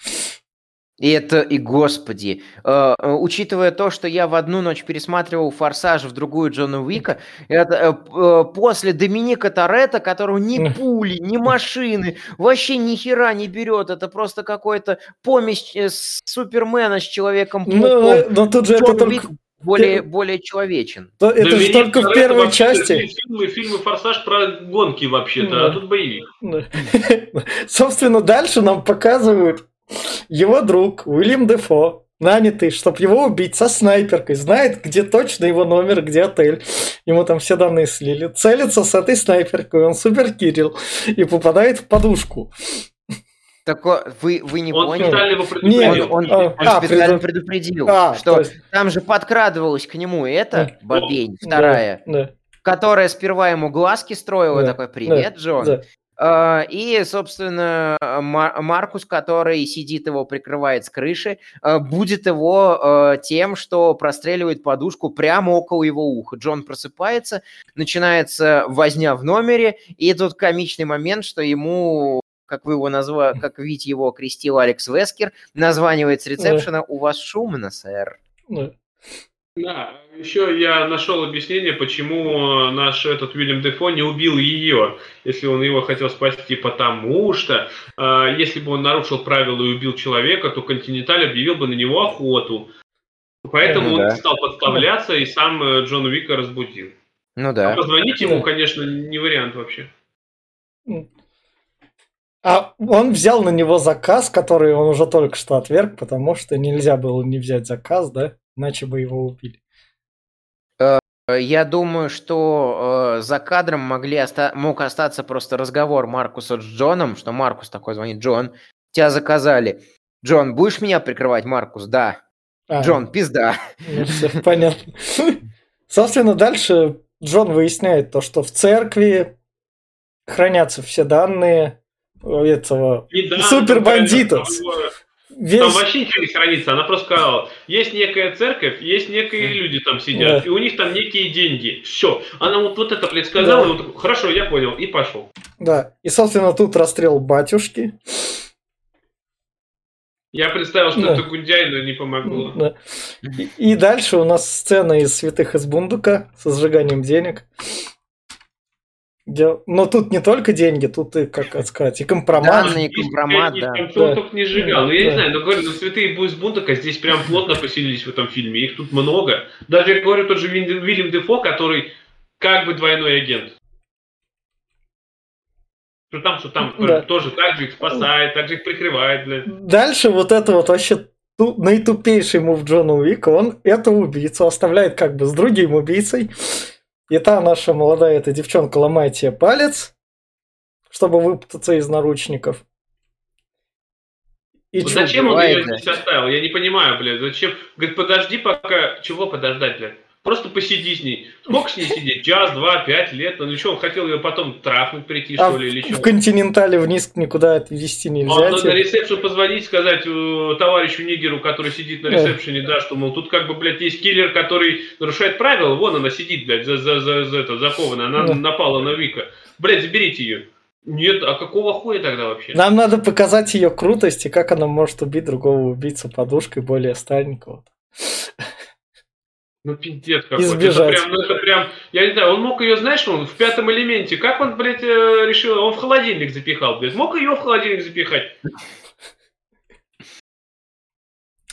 И это, и господи, э, э, учитывая то, что я в одну ночь пересматривал «Форсаж», в другую Джона Уика, это, э, э после Доминика Торетто, которого ни пули, ни машины, вообще ни хера не берет, это просто какой-то помесь э, Супермена с Человеком-пауком. Но, ну, но тут же Джон это Уик только... более, более человечен. То, это же только в первой части. Фильмы, фильмы «Форсаж» про гонки вообще-то, да. а тут боевик. Собственно, дальше нам показывают его друг Уильям Дефо, нанятый, чтобы его убить со снайперкой, знает, где точно его номер, где отель. Ему там все данные слили. Целится с этой снайперкой, он супер кирилл и попадает в подушку. Так вы, вы не он поняли? Специально его предупредил. Он, он, он, а, специально предуп... предупредил, а, что есть... там же подкрадывалась к нему эта бабень, вторая, да, да. которая сперва ему глазки строила, да, такой, привет, да, Джон. Да. А, и, собственно, Маркус, который сидит его, прикрывает с крыши, а, будет его тем, что простреливает подушку прямо около его уха. Джон просыпается, начинается возня в номере, и тут комичный момент, что ему как вы его назвали, как Вить его окрестил Алекс Вескер, названивает с ресепшена, у вас шумно, сэр. Да, еще я нашел объяснение, почему наш этот Уильям Дефо не убил ее, если он его хотел спасти, потому что э, если бы он нарушил правила и убил человека, то Континенталь объявил бы на него охоту. Поэтому ну, он да. стал подставляться и сам э, Джон Уика разбудил. Ну да. А позвонить ему, конечно, не вариант вообще. А он взял на него заказ, который он уже только что отверг, потому что нельзя было не взять заказ, да? Иначе бы его убили. Э, я думаю, что э, за кадром могли оста- мог остаться просто разговор Маркуса с Джоном, что Маркус такой звонит, Джон, тебя заказали. Джон, будешь меня прикрывать, Маркус? Да. А, Джон, пизда. Ну, все понятно. Собственно, дальше Джон выясняет то, что в церкви хранятся все данные этого супербандитов. Весь... Там вообще ничего не хранится. Она просто сказала, есть некая церковь, есть некие люди там сидят, да. и у них там некие деньги. Все. Она вот, вот это, блядь, сказала, да. и вот, хорошо, я понял, и пошел. Да. И, собственно, тут расстрел батюшки. Я представил, что да. это Гундяй, но не помогло. Да. И, и дальше у нас сцена из «Святых из Бундука» со сжиганием денег. Где... Но тут не только деньги, тут и, как сказать, и компромат. Данные, компромат, да. Там да. только не сжигал. Ну, я да. не знаю, но говорю, ну, святые из Бундука здесь прям плотно поселились в этом фильме. Их тут много. Даже, я говорю, тот же Вильям Дефо, который как бы двойной агент. Что там, что там, да. тоже так же их спасает, так же их прикрывает, блядь. Дальше вот это вот вообще наитупейший мув Джона Уика, он эту убийцу оставляет как бы с другим убийцей, и та наша молодая эта девчонка ломает себе палец, чтобы выпутаться из наручников. И вот зачем он ее здесь оставил? Я не понимаю, блядь. Зачем? Говорит, подожди пока... Чего подождать, блядь? Просто посиди с ней. Сколько с ней сидеть? Час, два, пять лет? Он хотел ее потом трахнуть, прийти, а что ли, или что? в континентале вниз никуда отвезти нельзя. А, ну, на ресепшн позвонить, сказать э, товарищу Нигеру, который сидит на ресепшене, да. да, что, мол, тут как бы, блядь, есть киллер, который нарушает правила, вон она сидит, блядь, за, за, за, за это, закована, она да. напала на Вика. Блядь, заберите ее. Нет, а какого хуя тогда вообще? Нам надо показать ее крутость и как она может убить другого убийцу подушкой более старенького. Ну, пиздец какой. Избежать. Это прям, ну, это прям, я не знаю, он мог ее, знаешь, он в пятом элементе, как он, блядь, э, решил, он в холодильник запихал, блядь, мог ее в холодильник запихать,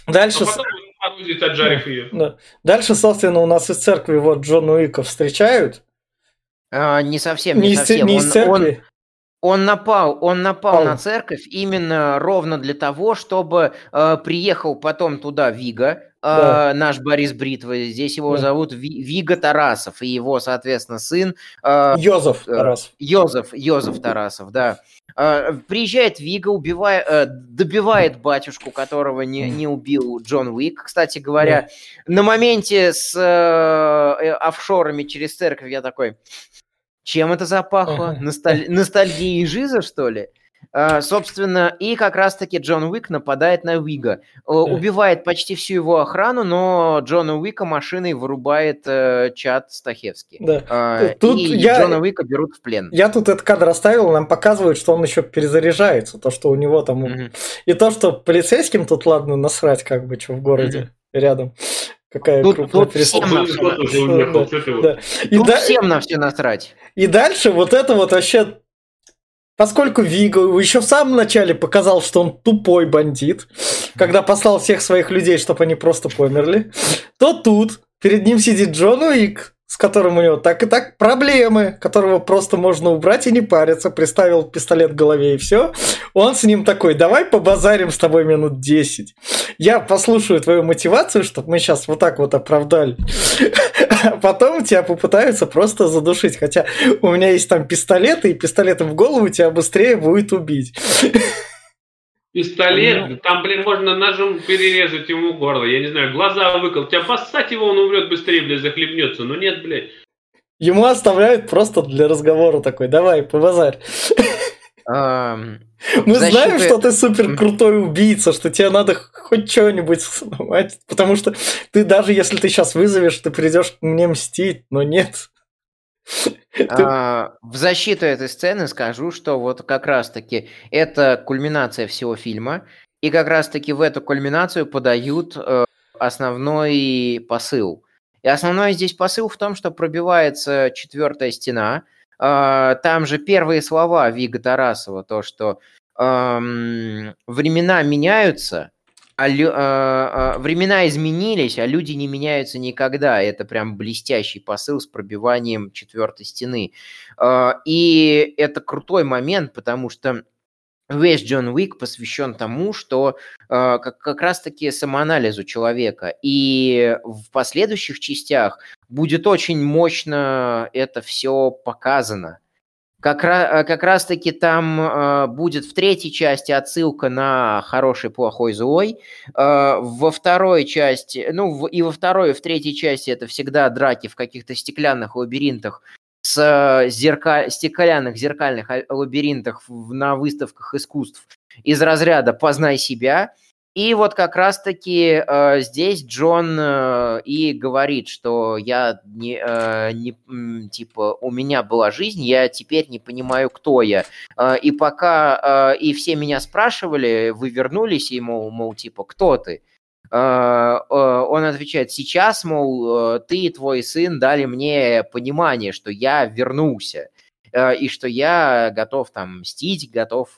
Дальше, а потом отгрузить, отжарив ее. да. Дальше, собственно, у нас из церкви вот Джона Уика встречают. А, не совсем, не, Не совсем. не из Он- церкви. Он напал, он напал Пал. на церковь именно ровно для того, чтобы э, приехал потом туда Вига, э, Да. наш Борис Бритва, здесь его Да. зовут Ви- Вига Тарасов, и его, соответственно, сын э, Йозеф э, Тарас. Йозеф, Йозеф Тарасов, да. Э, приезжает Вига, убивает, э, добивает батюшку, которого не, не убил Джон Уик. Кстати говоря, на моменте с э, э, офшорами через церковь я такой, чем это запахло? Носталь- Ностальгией Жиза, что ли? А, собственно, и как раз-таки Джон Уик нападает на Уига. Э, Убивает почти всю его охрану, но Джона Уика машиной вырубает э, чат Стахевский. Да. А, Тут и я- Джона Уика берут в плен. Я тут этот кадр оставил, нам показывают, что он еще перезаряжается. То, что у него там... Мгм. И то, что полицейским тут, ладно, насрать, как бы, что в городе рядом. Какая Тут- крупная тут перестрелка. всем. И, Тут да- всем на все насрать. и дальше вот это вот вообще... Поскольку Виго еще в самом начале показал, что он тупой бандит, когда послал всех своих людей, чтобы они просто померли, то тут перед ним сидит Джон Уик, с которым у него так и так проблемы, которого просто можно убрать и не париться, приставил пистолет к голове и все. Он с ним такой, давай побазарим с тобой минут 10. Я послушаю твою мотивацию, чтобы мы сейчас вот так вот оправдали. А потом тебя попытаются просто задушить. Хотя у меня есть там пистолеты, и пистолетом в голову тебя быстрее будет убить. Пистолет, там, блин, можно ножом перерезать ему горло, я не знаю, глаза выкол. Тебя поссать его, он умрет быстрее, блядь, захлебнется. Ну нет, блядь. Ему оставляют просто для разговора такой, давай, побазарь. Мы знаем, что ты супер крутой убийца, что тебе надо хоть что-нибудь сломать, потому что ты даже если ты сейчас вызовешь, ты придешь мне мстить, но нет. А, В защиту этой сцены скажу, что вот как раз-таки это кульминация всего фильма, и как раз-таки в эту кульминацию подают э, основной посыл. И основной здесь посыл в том, что пробивается четвертая стена. А, Там же первые слова Вига Тарасова, то, что эм, времена меняются, а а, а, времена изменились, а люди не меняются никогда. Это прям блестящий посыл с пробиванием четвертой стены. А, И это крутой момент, потому что весь Джон Уик посвящен тому, что а, как, как раз-таки самоанализу человека. И в последующих частях будет очень мощно это все показано. Как, э, как раз-таки там э, будет в третьей части отсылка на хороший, плохой, злой. Э, во второй части, ну в- и во второй, и в третьей части это всегда драки в каких-то стеклянных лабиринтах с э, зерка... стеклянных зеркальных а- лабиринтах в- на выставках искусств из разряда «Познай себя». И вот как раз-таки э, здесь Джон э, и говорит, что я не, э, не, типа, у меня была жизнь, я теперь не понимаю, кто я. Э, и пока э, и все меня спрашивали, вы вернулись, и, мол, типа, кто ты? Э, э, он отвечает, сейчас, мол, э, ты и твой сын дали мне понимание, что я вернулся, и что я готов там мстить, готов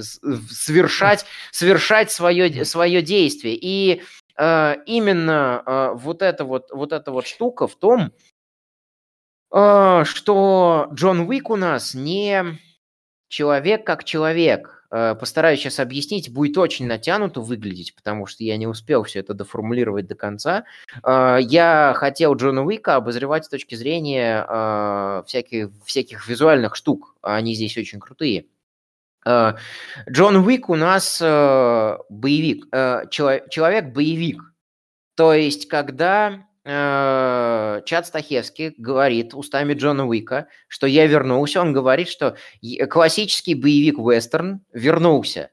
совершать, совершать свое, свое действие. И э, именно э, вот, эта вот, вот эта вот штука в том, э, что Джон Уик у нас не человек как человек. Э, Постараюсь сейчас объяснить, будет очень натянуто выглядеть, потому что я не успел все это доформулировать до конца. Э, Я хотел Джона Уика обозревать с точки зрения э, всяких, всяких визуальных штук. Они здесь очень крутые. Э, Джон Уик у нас э, боевик, э, чело- человек-боевик. То есть, когда Чад Стахевский говорит устами Джона Уика, что я вернулся, он говорит, что классический боевик-вестерн вернулся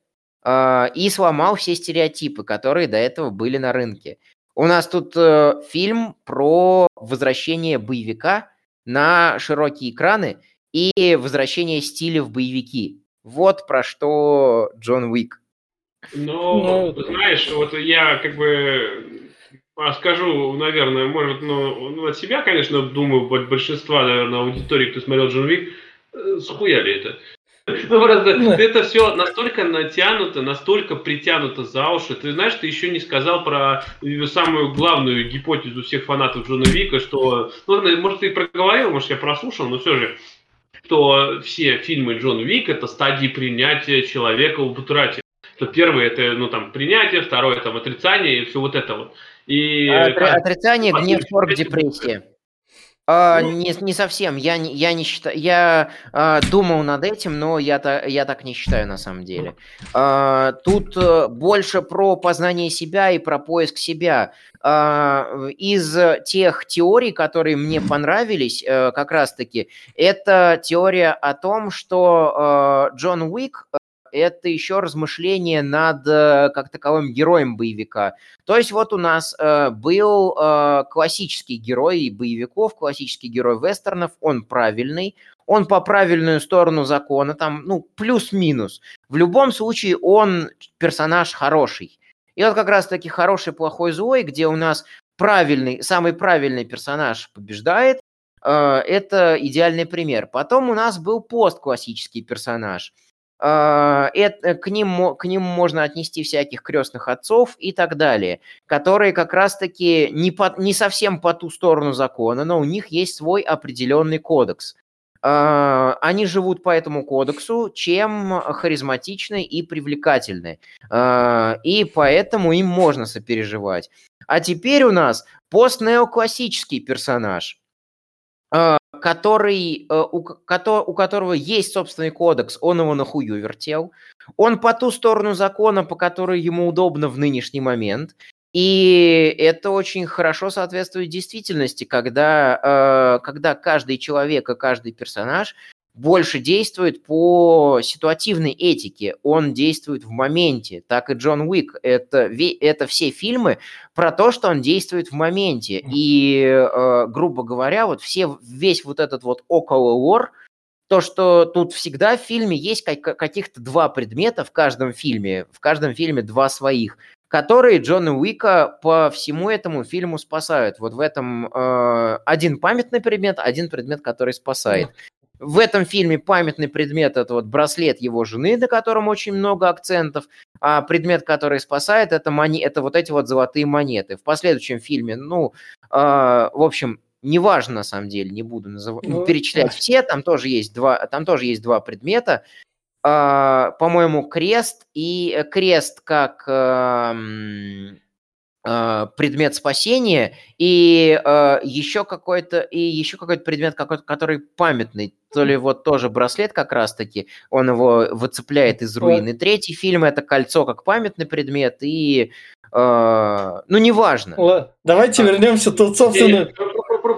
и сломал все стереотипы, которые до этого были на рынке. У нас тут э, фильм про возвращение боевика на широкие экраны и возвращение стиля в боевики. Вот про что Джон Уик. Ну, Ну, знаешь, вот я как бы а скажу, наверное, может, ну, ну, от себя, конечно, думаю, от большинства, наверное, аудитории, кто смотрел Джон Вик, э, схуяли это. Ну, просто это все настолько натянуто, настолько притянуто за уши. Ты знаешь, ты еще не сказал про самую главную гипотезу всех фанатов Джона Вика, что, ну, может, ты проговорил, может, я прослушал, но все же, что все фильмы Джона Вика это стадии принятия человека в утрате. Что первое это, ну, там, принятие, второе там отрицание и все вот это вот. И отрицание, гнев, торг, депрессия. А, не, не совсем. Я, я не считаю. Я а, думал над этим, но я, то, я так не считаю на самом деле. А, тут а, больше про познание себя и про поиск себя. А, из тех теорий, которые мне понравились, а, как раз-таки, это теория о том, что а, Джон Уик это еще размышление над э, как таковым героем боевика. То есть вот у нас э, был э, классический герой боевиков, классический герой вестернов, он правильный, он по правильную сторону закона, там, ну, плюс-минус. В любом случае он персонаж хороший. И вот как раз-таки хороший, плохой, злой, где у нас правильный, самый правильный персонаж побеждает, это идеальный пример. Потом у нас был постклассический персонаж – это, к, ним, к ним можно отнести всяких крестных отцов и так далее, которые как раз-таки не, по, не совсем по ту сторону закона, но у них есть свой определенный кодекс. А, они живут по этому кодексу, чем харизматичны и привлекательны. А, и поэтому им можно сопереживать. А теперь у нас постнеоклассический персонаж который, э, у, у которого есть собственный кодекс, он его нахую вертел. Он по ту сторону закона, по которой ему удобно в нынешний момент. И это очень хорошо соответствует действительности, когда, э, когда каждый человек и каждый персонаж больше действует по ситуативной этике, он действует в моменте, так и Джон Уик. Это, это все фильмы про то, что он действует в моменте. И, э, грубо говоря, вот все, весь вот этот вот около лор, то, что тут всегда в фильме есть каких-то два предмета в каждом фильме, в каждом фильме два своих, которые Джона Уика по всему этому фильму спасают. Вот в этом э, один памятный предмет, один предмет, который спасает. В этом фильме памятный предмет это вот браслет его жены, на котором очень много акцентов, а предмет, который спасает, это, мони... это вот эти вот золотые монеты. В последующем фильме, ну, э, в общем, неважно на самом деле, не буду называть, ну, перечислять все, там тоже есть два, там тоже есть два предмета. Э, по-моему, крест и э, крест как э, предмет спасения и э, еще какой-то и еще какой-то предмет какой-то, который памятный, то ли вот тоже браслет как раз-таки, он его выцепляет из руины. Третий фильм это кольцо как памятный предмет и э, ну неважно. Ладно, давайте вернемся тут собственно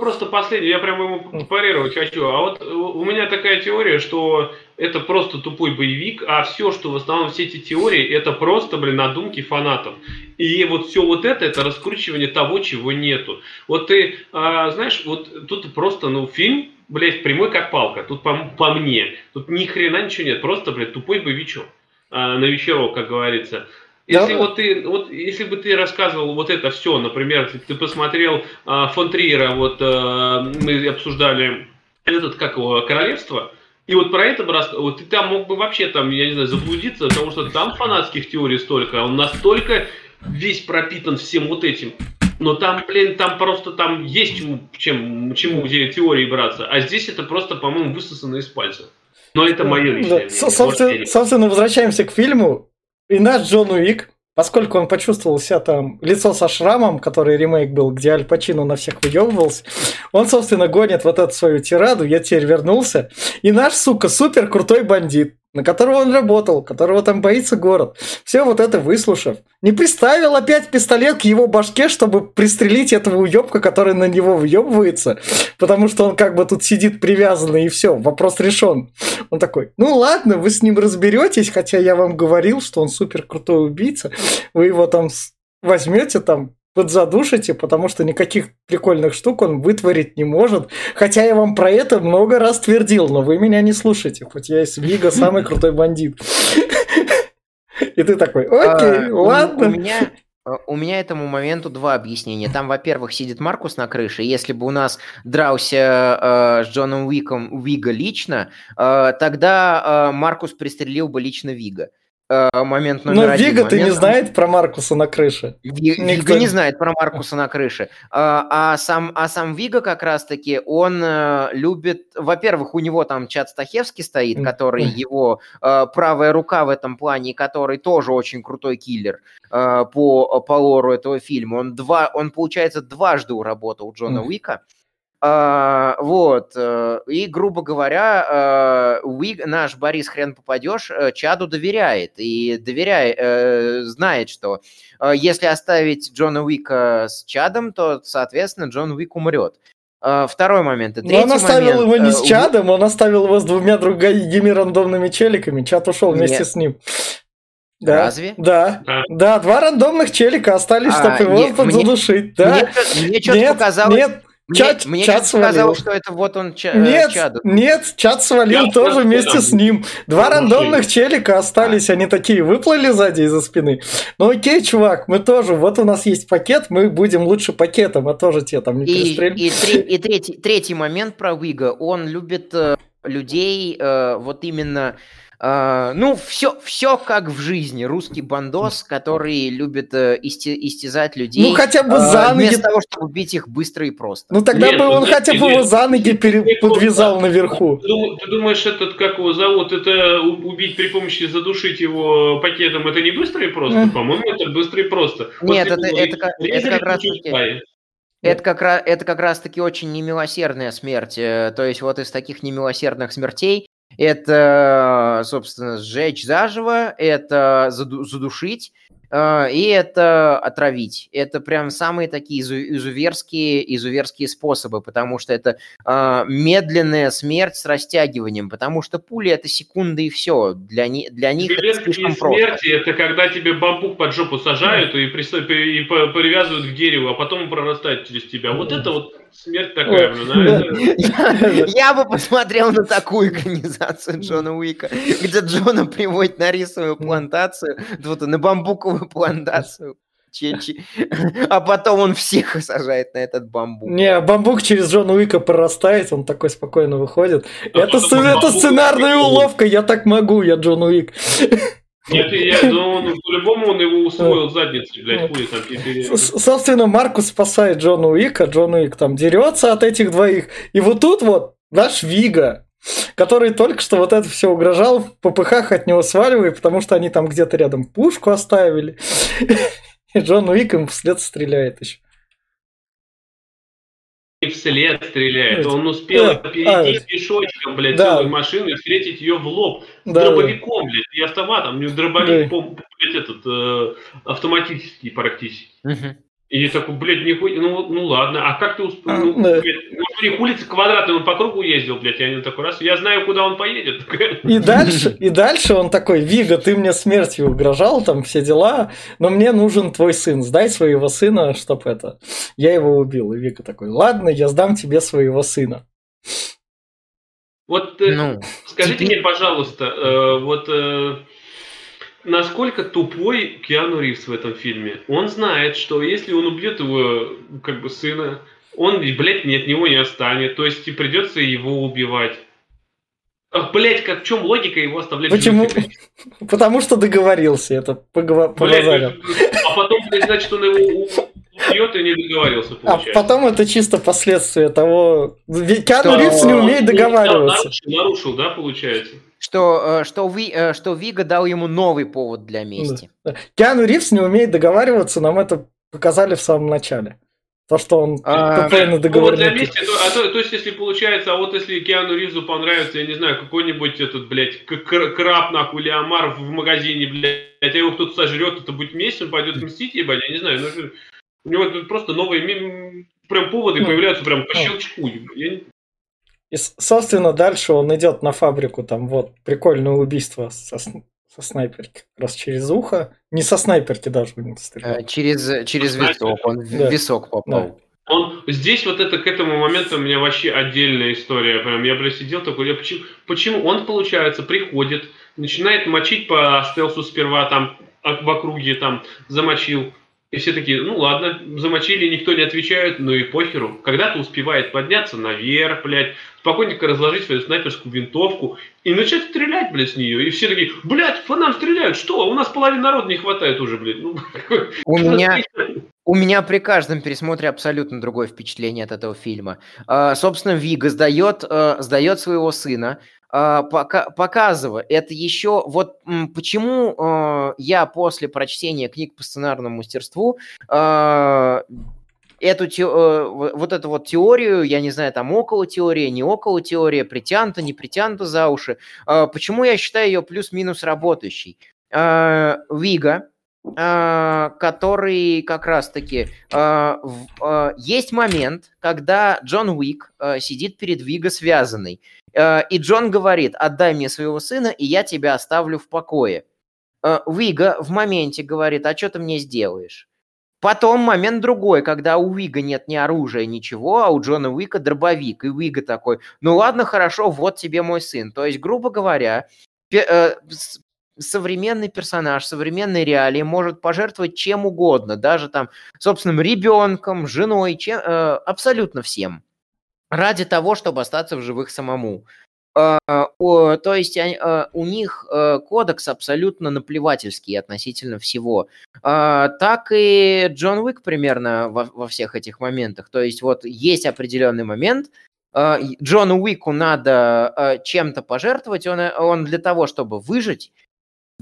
просто последний, я прямо ему парировать хочу. А вот у меня такая теория, что это просто тупой боевик, а все, что в основном все эти теории, это просто, блин, надумки фанатов. И вот все вот это, это раскручивание того, чего нету. Вот ты, а, знаешь, вот тут просто, ну, фильм, блядь, прямой как палка. Тут по, по мне. Тут ни хрена ничего нет. Просто, блядь, тупой боевичок. А, на вечерок, как говорится. Если, да. вот ты, вот, если бы ты рассказывал вот это все, например, если ты посмотрел а, фон Триера, вот а, мы обсуждали этот, как его, королевство, и вот про это рассказывал, вот ты там мог бы вообще там, я не знаю, заблудиться, потому что там фанатских теорий столько, он настолько весь пропитан всем вот этим. Но там, блин, там просто там есть чему, чем, чему где теории браться. А здесь это просто, по-моему, высосано из пальца. Но это мое личное да. Собственно, собственно, возвращаемся к фильму. И наш Джон Уик, поскольку он почувствовал себя там лицо со шрамом, который ремейк был, где Аль Пачино на всех выебывался, он, собственно, гонит вот эту свою тираду, я теперь вернулся, и наш, сука, супер крутой бандит, на которого он работал, которого там боится город. Все вот это выслушав. Не приставил опять пистолет к его башке, чтобы пристрелить этого уебка, который на него въебывается, потому что он как бы тут сидит привязанный и все, вопрос решен. Он такой, ну ладно, вы с ним разберетесь, хотя я вам говорил, что он супер крутой убийца, вы его там возьмете там подзадушите, потому что никаких прикольных штук он вытворить не может. Хотя я вам про это много раз твердил, но вы меня не слушаете, хоть я из Вига самый крутой бандит. И ты такой, окей, а, ладно. У меня, Э, у меня этому моменту два объяснения. Там, во-первых, сидит Маркус на крыше. Если бы у нас дрался э, с Джоном Уиком Вига лично, э, тогда э, Маркус пристрелил бы лично Вига. Э, момент номер Но один. Вига ты не Момент- знает про Маркуса на крыше. Ви- Никто Вига не- не знает про Маркуса на крыше. А, а сам, а сам Вига как раз-таки, он э, любит... Во-первых, у него там Чад Стахевский стоит, который его э, правая рука в этом плане, который тоже очень крутой киллер по, по лору этого фильма. Он, два, он получается, дважды уработал Джона. Уика. А, вот, э, и, грубо говоря, э, Уиг, наш Борис Хрен попадешь, э, Чаду доверяет, и доверяет, знает, что если оставить Джона Уика с Чадом, то, соответственно, Джон Уик умрет. Второй момент. И Но он третий оставил момент, его не с У- Чадом, он оставил его с двумя другими рандомными челиками. Чат ушел вместе Нет. с ним. Да. Разве? Да. Да. Да, два рандомных челика остались, А, чтобы его не- мне- подзадушить. Да. Мне, мне что-то Нет, показалось... нет, чат- мне чат свалил. что это вот он Ча- э, Нет, Чаду. нет, чат свалил Я тоже вместе с ним. Два машине. рандомных челика остались, они такие выплыли сзади из-за спины. Ну окей, чувак, мы тоже, вот у нас есть пакет, мы будем лучше пакетом, а тоже те там не И, перестрелим. и, тре- и третий, третий момент про Уига. Он любит э, людей э, вот именно... э, ну, все, все как в жизни. Русский бандос, который любит э, исти- истязать людей. Ну хотя бы э, за ноги. Вместо того, чтобы убить их быстро и просто. Ну тогда Нет, бы ну, он нет, хотя бы нет. его за ноги пере- подвязал просто- наверху. Ты, дум- ты думаешь, этот, как его зовут, это убить при помощи, задушить его пакетом, это не быстро и просто? По-моему, это быстро и просто. Нет, После это- него это как- это как раз таки-. Это как, раз, это как раз-таки очень немилосердная смерть. э, То есть вот из таких немилосердных смертей это, собственно, сжечь заживо, это заду- задушить, и это отравить. Это прям самые такие изу- изуверские, изуверские способы, потому что это э, медленная смерть с растягиванием, потому что пули это секунды и все. Для, ни- для них это слишком просто. смерти это когда тебе бамбук под жопу сажают и, присо- и по- привязывают к дереву, а потом прорастает через тебя. Вот это вот смерть такая, а да. Я, я бы посмотрел на такую экранизацию Джона Уика, где Джона приводит на рисовую плантацию, вот, на бамбуковую плантацию, че- че- а потом он всех сажает на этот бамбук. Не, бамбук через Джона Уика прорастает, он такой спокойно выходит. А это, он это сценарная уловка, я так могу, я Джон Уик. Нет, я, ну, он, по-любому он его усвоил задницей, блядь, хуй там теперь. С- Собственно, Маркус спасает Джона Уика, Джон Уик там дерется от этих двоих. И вот тут вот наш Вига, который только что вот это все угрожал, в попыхах от него сваливает, потому что они там где-то рядом пушку оставили. И Джон Уик им вслед стреляет еще. И вслед стреляет. Он успел а, перейти а, пешочком, блядь, да. целую машину и встретить ее в лоб. С Да, дробовиком, блядь, и автоматом. У него дробовик, Да. блядь, этот, э, автоматический практически. Мгм. И я такой, блядь, нихуя, ну, ну ладно, а как ты успел? А, Ну, да. блядь, ну, у них улица квадратная, он по кругу ездил, блядь, я не такой раз, я знаю, куда он поедет. И дальше, и дальше он такой, Вига, ты мне смертью угрожал, там все дела, но мне нужен твой сын, сдай своего сына, чтоб это, я его убил. И Вига такой, ладно, я сдам тебе своего сына. Вот э, Ну, скажите теперь- мне, пожалуйста, э, вот э, насколько тупой Киану Ривз в этом фильме? Он знает, что если он убьет его, как бы, сына, он, блядь, ни от него не отстанет, то есть и придется его убивать. Ах, блядь, как в чем логика его оставлять Почему? Потому что договорился, это побазарил. а потом, блядь, значит, он его убьет и не договорился, А получается. потом это чисто последствия того... Ведь Киану? Ривз не умеет договариваться. Нарушил, да, получается? Что, э, что, Ви- э, что Вига дал ему новый повод для мести. Да. Киану Ривз не умеет договариваться, нам это показали в самом начале. То, что он А, тупой на Ну, вот для мести, то, а то, то есть, если получается, а вот если Киану Ривзу понравится, я не знаю, какой-нибудь этот, блядь, краб, нахуй, или омар в магазине, блядь, а его кто-то сожрет, это будет месть, он пойдет мстить, ебать, я не знаю, ну, у него тут просто новые прям поводы Ну, появляются прям по ну. щелчку. Я не- И, собственно, дальше он идет на фабрику, там вот прикольное убийство со, со снайперки, как раз через ухо. Не со снайперки даже него стрелял. Э, Через, через Знаете, висок, он в да. висок попал. Он здесь вот это к этому моменту у меня вообще отдельная история. Прям я, блядь, сидел такой, я почему, почему он, получается, приходит, начинает мочить по стелсу сперва там а- в округе там замочил, И все такие, ну ладно, замочили, никто не отвечает, ну и похеру. Когда-то успевает подняться наверх, блядь, спокойненько разложить свою снайперскую винтовку и начать стрелять, блядь, с нее. И все такие, блядь, по нам стреляют, что? У нас половины народа не хватает уже, блядь. Ну, у меня, у меня при каждом пересмотре абсолютно другое впечатление от этого фильма. Uh, собственно, Вига сдает, uh, сдает своего сына, а, показываю. Это еще вот почему э, я после прочтения книг по сценарному мастерству э, эту э, вот эту вот теорию, я не знаю, там около теория, не около теория, притянута, не притянута за уши. Почему я считаю ее плюс-минус работающей? Вига, который как раз-таки э, э, есть момент, когда Джон Уик сидит перед Вига связанный. И Джон говорит, отдай мне своего сына, и я тебя оставлю в покое. Вига в моменте говорит, а что ты мне сделаешь? Потом момент другой, когда у Вига нет ни оружия, ничего, а у Джона Уика дробовик. И Вига такой, ну ладно, хорошо, вот тебе мой сын. То есть, грубо говоря, э, современный персонаж, современной реалии может пожертвовать чем угодно, даже там собственным ребенком, женой, чем, абсолютно всем ради того, чтобы остаться в живых самому. А, то есть а, у них э, кодекс абсолютно наплевательский относительно всего. А, так и Джон Уик примерно во, во всех этих моментах. То есть вот есть определенный момент, Джону Уику надо чем-то пожертвовать, он, он для того, чтобы выжить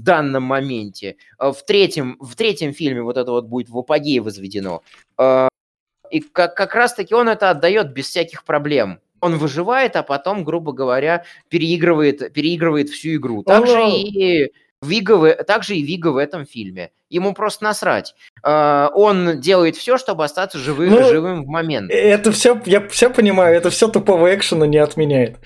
в данном моменте. В третьем, в третьем фильме вот это вот будет в апогее возведено. И как, как раз-таки он это отдает без всяких проблем. Он выживает, а потом, грубо говоря, переигрывает, переигрывает всю игру. Также и Вига, также и Вига в этом фильме. Ему просто насрать. А, он делает все, чтобы остаться живым, ну, живым в момент. Это все, я все понимаю, это все тупого экшена не отменяет,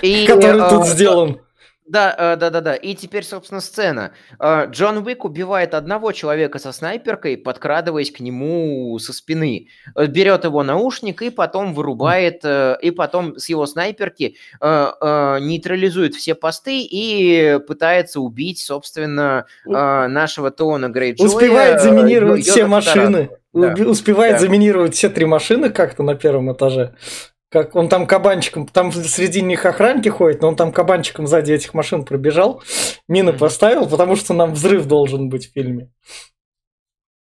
который тут сделан. Да, э, да, да, да. И теперь, собственно, сцена. Э, Джон Уик убивает одного человека со снайперкой, подкрадываясь к нему со спины. Э, берет его наушник и потом вырубает, и потом с его снайперки нейтрализует все посты и пытается убить, собственно, нашего Теона Грейджоя. Успевает заминировать все машины. Да. Успевает да. заминировать все три машины как-то на первом этаже. Как он там кабанчиком, там среди них охранки ходят, но он там кабанчиком сзади этих машин пробежал, мины поставил, потому что нам взрыв должен быть в фильме.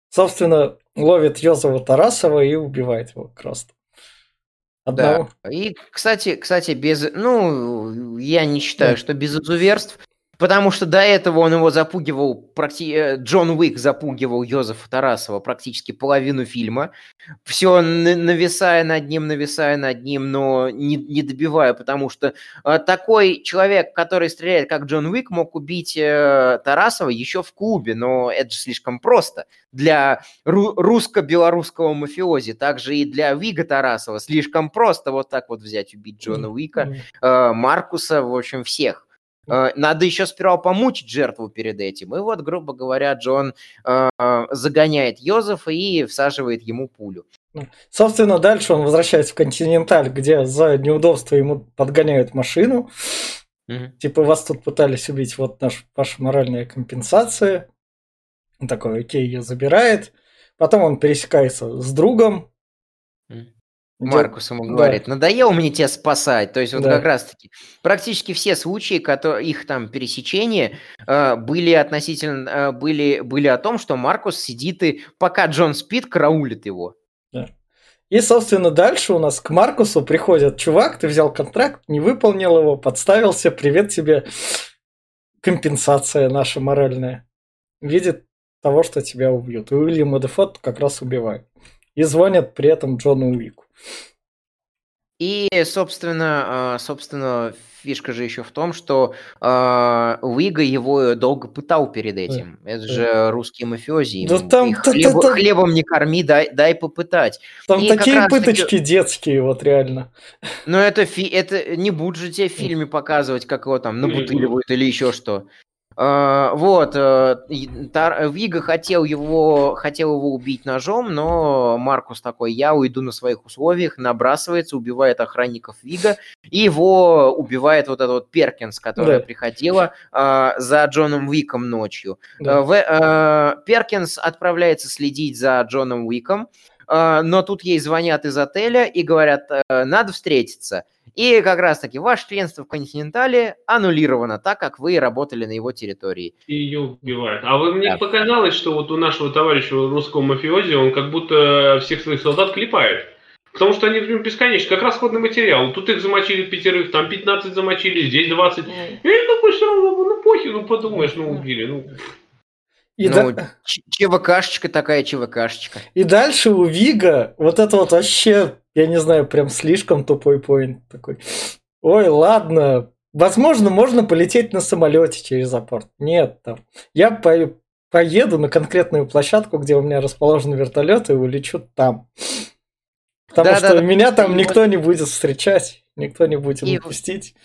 Собственно, ловит Йозова Тарасова и убивает его как раз. Одного. Да. И, кстати, кстати, без, ну, я не считаю, что без изуверств, Потому что до этого он его запугивал, практи... Э, Джон Уик запугивал Йозефа Тарасова практически половину фильма. Все нависая над ним, нависая над ним, но не, не добивая, потому что э, такой человек, который стреляет как Джон Уик, мог убить э, Тарасова еще в клубе, но это же слишком просто. Для ру- русско-белорусского мафиози, также и для Вига Тарасова слишком просто вот так вот взять, убить Джона Уика, э, Маркуса, в общем, всех. Э, надо еще сперва помучить жертву перед этим. И вот, грубо говоря, Джон э, загоняет Йозефа и всаживает ему пулю. Ну, собственно, дальше он возвращается в Континенталь, где за неудобство ему подгоняют машину. Угу. Типа, вас тут пытались убить, вот наш, ваша моральная компенсация. Он такой, окей, ее забирает. Потом он пересекается с другом, Маркус ему говорит, да. надоело мне тебя спасать. То есть вот да. как раз-таки практически все случаи, которые, их там пересечения э, были относительно, э, были, были о том, что Маркус сидит и пока Джон спит, караулит его. Да. И, собственно, дальше у нас к Маркусу приходит чувак, ты взял контракт, не выполнил его, подставился, привет тебе, компенсация наша моральная. Видит того, что тебя убьют. И Уильяма Дефот как раз убивает. И звонят при этом Джону Уику. И, собственно, а, собственно, фишка же еще в том, что э, Уига его долго пытал перед этим. Это же русские мафиози. Да там, хлеб, та, та, хлебом не корми, дай, дай попытать. Там и такие пыточки таки... детские, вот реально. Но это, фи... это не будут же тебе в фильме показывать, как его там набутыливают или еще что. Uh, вот, uh, Вига хотел его, хотел его убить ножом, но Маркус такой, я уйду на своих условиях, набрасывается, убивает охранников Вига, и его убивает вот этот вот Перкинс, которая да. приходила uh, за Джоном Уиком ночью. Да. В, Перкинс отправляется следить за Джоном Уиком, но тут ей звонят из отеля и говорят, надо встретиться. И как раз-таки ваше членство в континентале аннулировано, так как вы работали на его территории. И ее убивают. А вы, мне да. показалось, что вот у нашего товарища русского мафиози, он как будто всех своих солдат клепает. Потому что они бесконечно, как расходный материал. Тут их замочили пятерых, там 15 замочили, здесь 20. Mm. И такой все равно, ну похер, ну подумаешь, ну убили. Ну. И ну, да... ЧВКшечка такая ЧВКшечка. И дальше у Вига вот это вот вообще я не знаю, прям слишком тупой поинт такой. Ой, ладно, возможно, можно полететь на самолете через апорт. Нет, там. Я по поеду на конкретную площадку, где у меня расположен вертолет, и улечу там. Потому да, что да, меня там никто не будет встречать никто не будет и, пустить.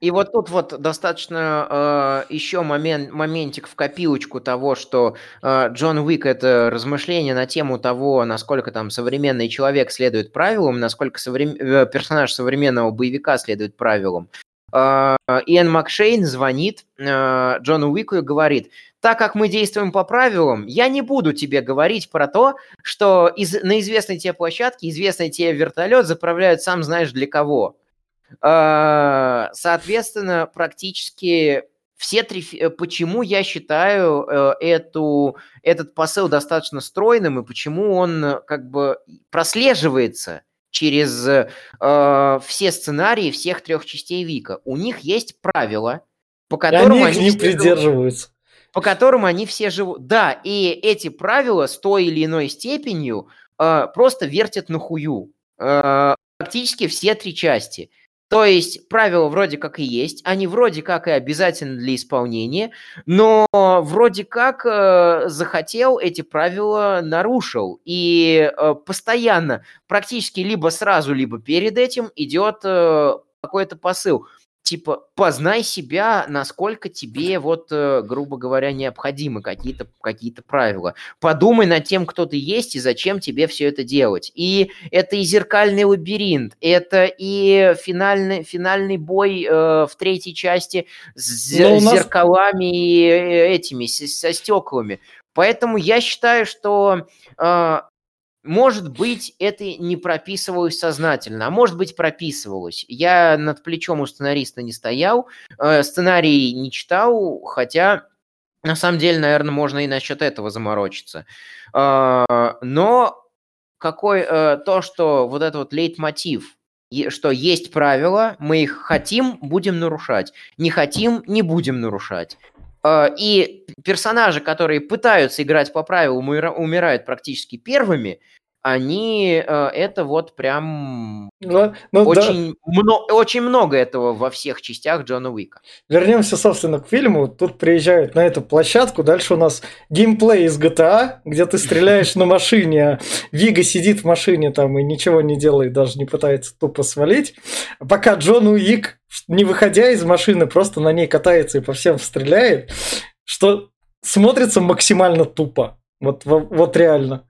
И вот тут вот достаточно э, еще момент, моментик в копилочку того, что э, Джон Уик это размышление на тему того, насколько там современный человек следует правилам, насколько соврем... Э, персонаж современного боевика следует правилам. Э, Иэн Макшейн звонит э, Джону Уику и говорит, так как мы действуем по правилам, я не буду тебе говорить про то, что из, на известной тебе площадке известный тебе вертолет заправляют сам знаешь для кого. А, соответственно, практически все три... Э, почему я считаю э, эту, этот посыл достаточно стройным и почему он э, как бы прослеживается через э, все сценарии всех трех частей Вика. У них есть правила, по которым они, они не придерживаются по которым они все живут. Да, и эти правила с той или иной степенью э, просто вертят на хую. Э, практически все три части. То есть правила вроде как и есть, они вроде как и обязательны для исполнения, но вроде как э, захотел эти правила нарушил. И э, постоянно, практически либо сразу, либо перед этим идет э, какой-то посыл типа, познай себя, насколько тебе, вот, э, грубо говоря, необходимы какие-то какие правила. Подумай над тем, кто ты есть и зачем тебе все это делать. И это и зеркальный лабиринт, это и финальный, финальный бой э, в третьей части с нас... зеркалами и э, этими, со, со стеклами. Поэтому я считаю, что э, может быть, это не прописывалось сознательно, а может быть, прописывалось. Я над плечом у сценариста не стоял, э, сценарий не читал, хотя на самом деле, наверное, можно и насчет этого заморочиться. Э, но какой э, то, что вот этот вот лейтмотив, что есть правила, мы их хотим, будем нарушать, не хотим, не будем нарушать. И персонажи, которые пытаются играть по правилам, умирают практически первыми, они э, это вот прям ну, ну, очень, да. мно, очень много этого во всех частях Джона Уика. Вернемся, собственно, к фильму. Тут приезжают на эту площадку. Дальше у нас геймплей из GTA, где ты стреляешь на машине, а Вига сидит в машине там и ничего не делает, даже не пытается тупо свалить. Пока Джон Уик, не выходя из машины, просто на ней катается и по всем стреляет, что смотрится максимально тупо. Вот, вот реально.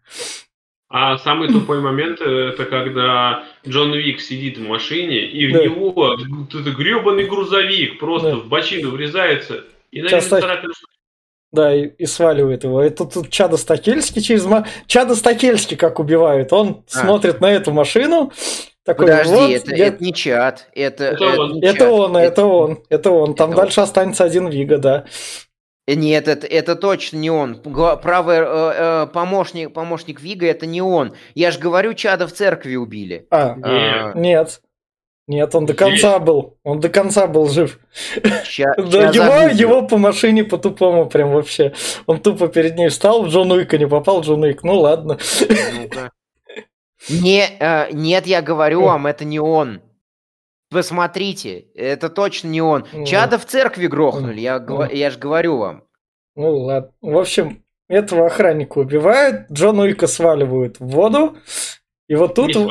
А самый тупой момент э, это когда Джон Вик сидит в машине, и да. в него это гребаный грузовик просто да. в бочину врезается, и на нем Да, и, и сваливает его. Это тут Чада Стакельский через... Чада Стакельский как убивают. Он а. смотрит на эту машину, такой, Подожди, вот, это, я... это не чат. Это, это, это, он. это он, это он, это он. Там это дальше он. останется один Вига, да. Нет, это, это точно не он. Правый э, э, помощник, помощник Вига это не он. Я же говорю, Чада в церкви убили. А, а нет. Нет, он до конца был. Он до конца был жив. Ща, да, его, его по машине по-тупому прям вообще. Он тупо перед ней встал, в Джон Уика не попал, Джон Уик, ну ладно. Не, э, нет, я говорю вам, это не он. Посмотрите, это точно не он. Ну, Чада в церкви грохнули, я, ну, я же говорю вам. Ну ладно. В общем, этого охранника убивают, Джон Уика сваливают в воду. И вот тут... Не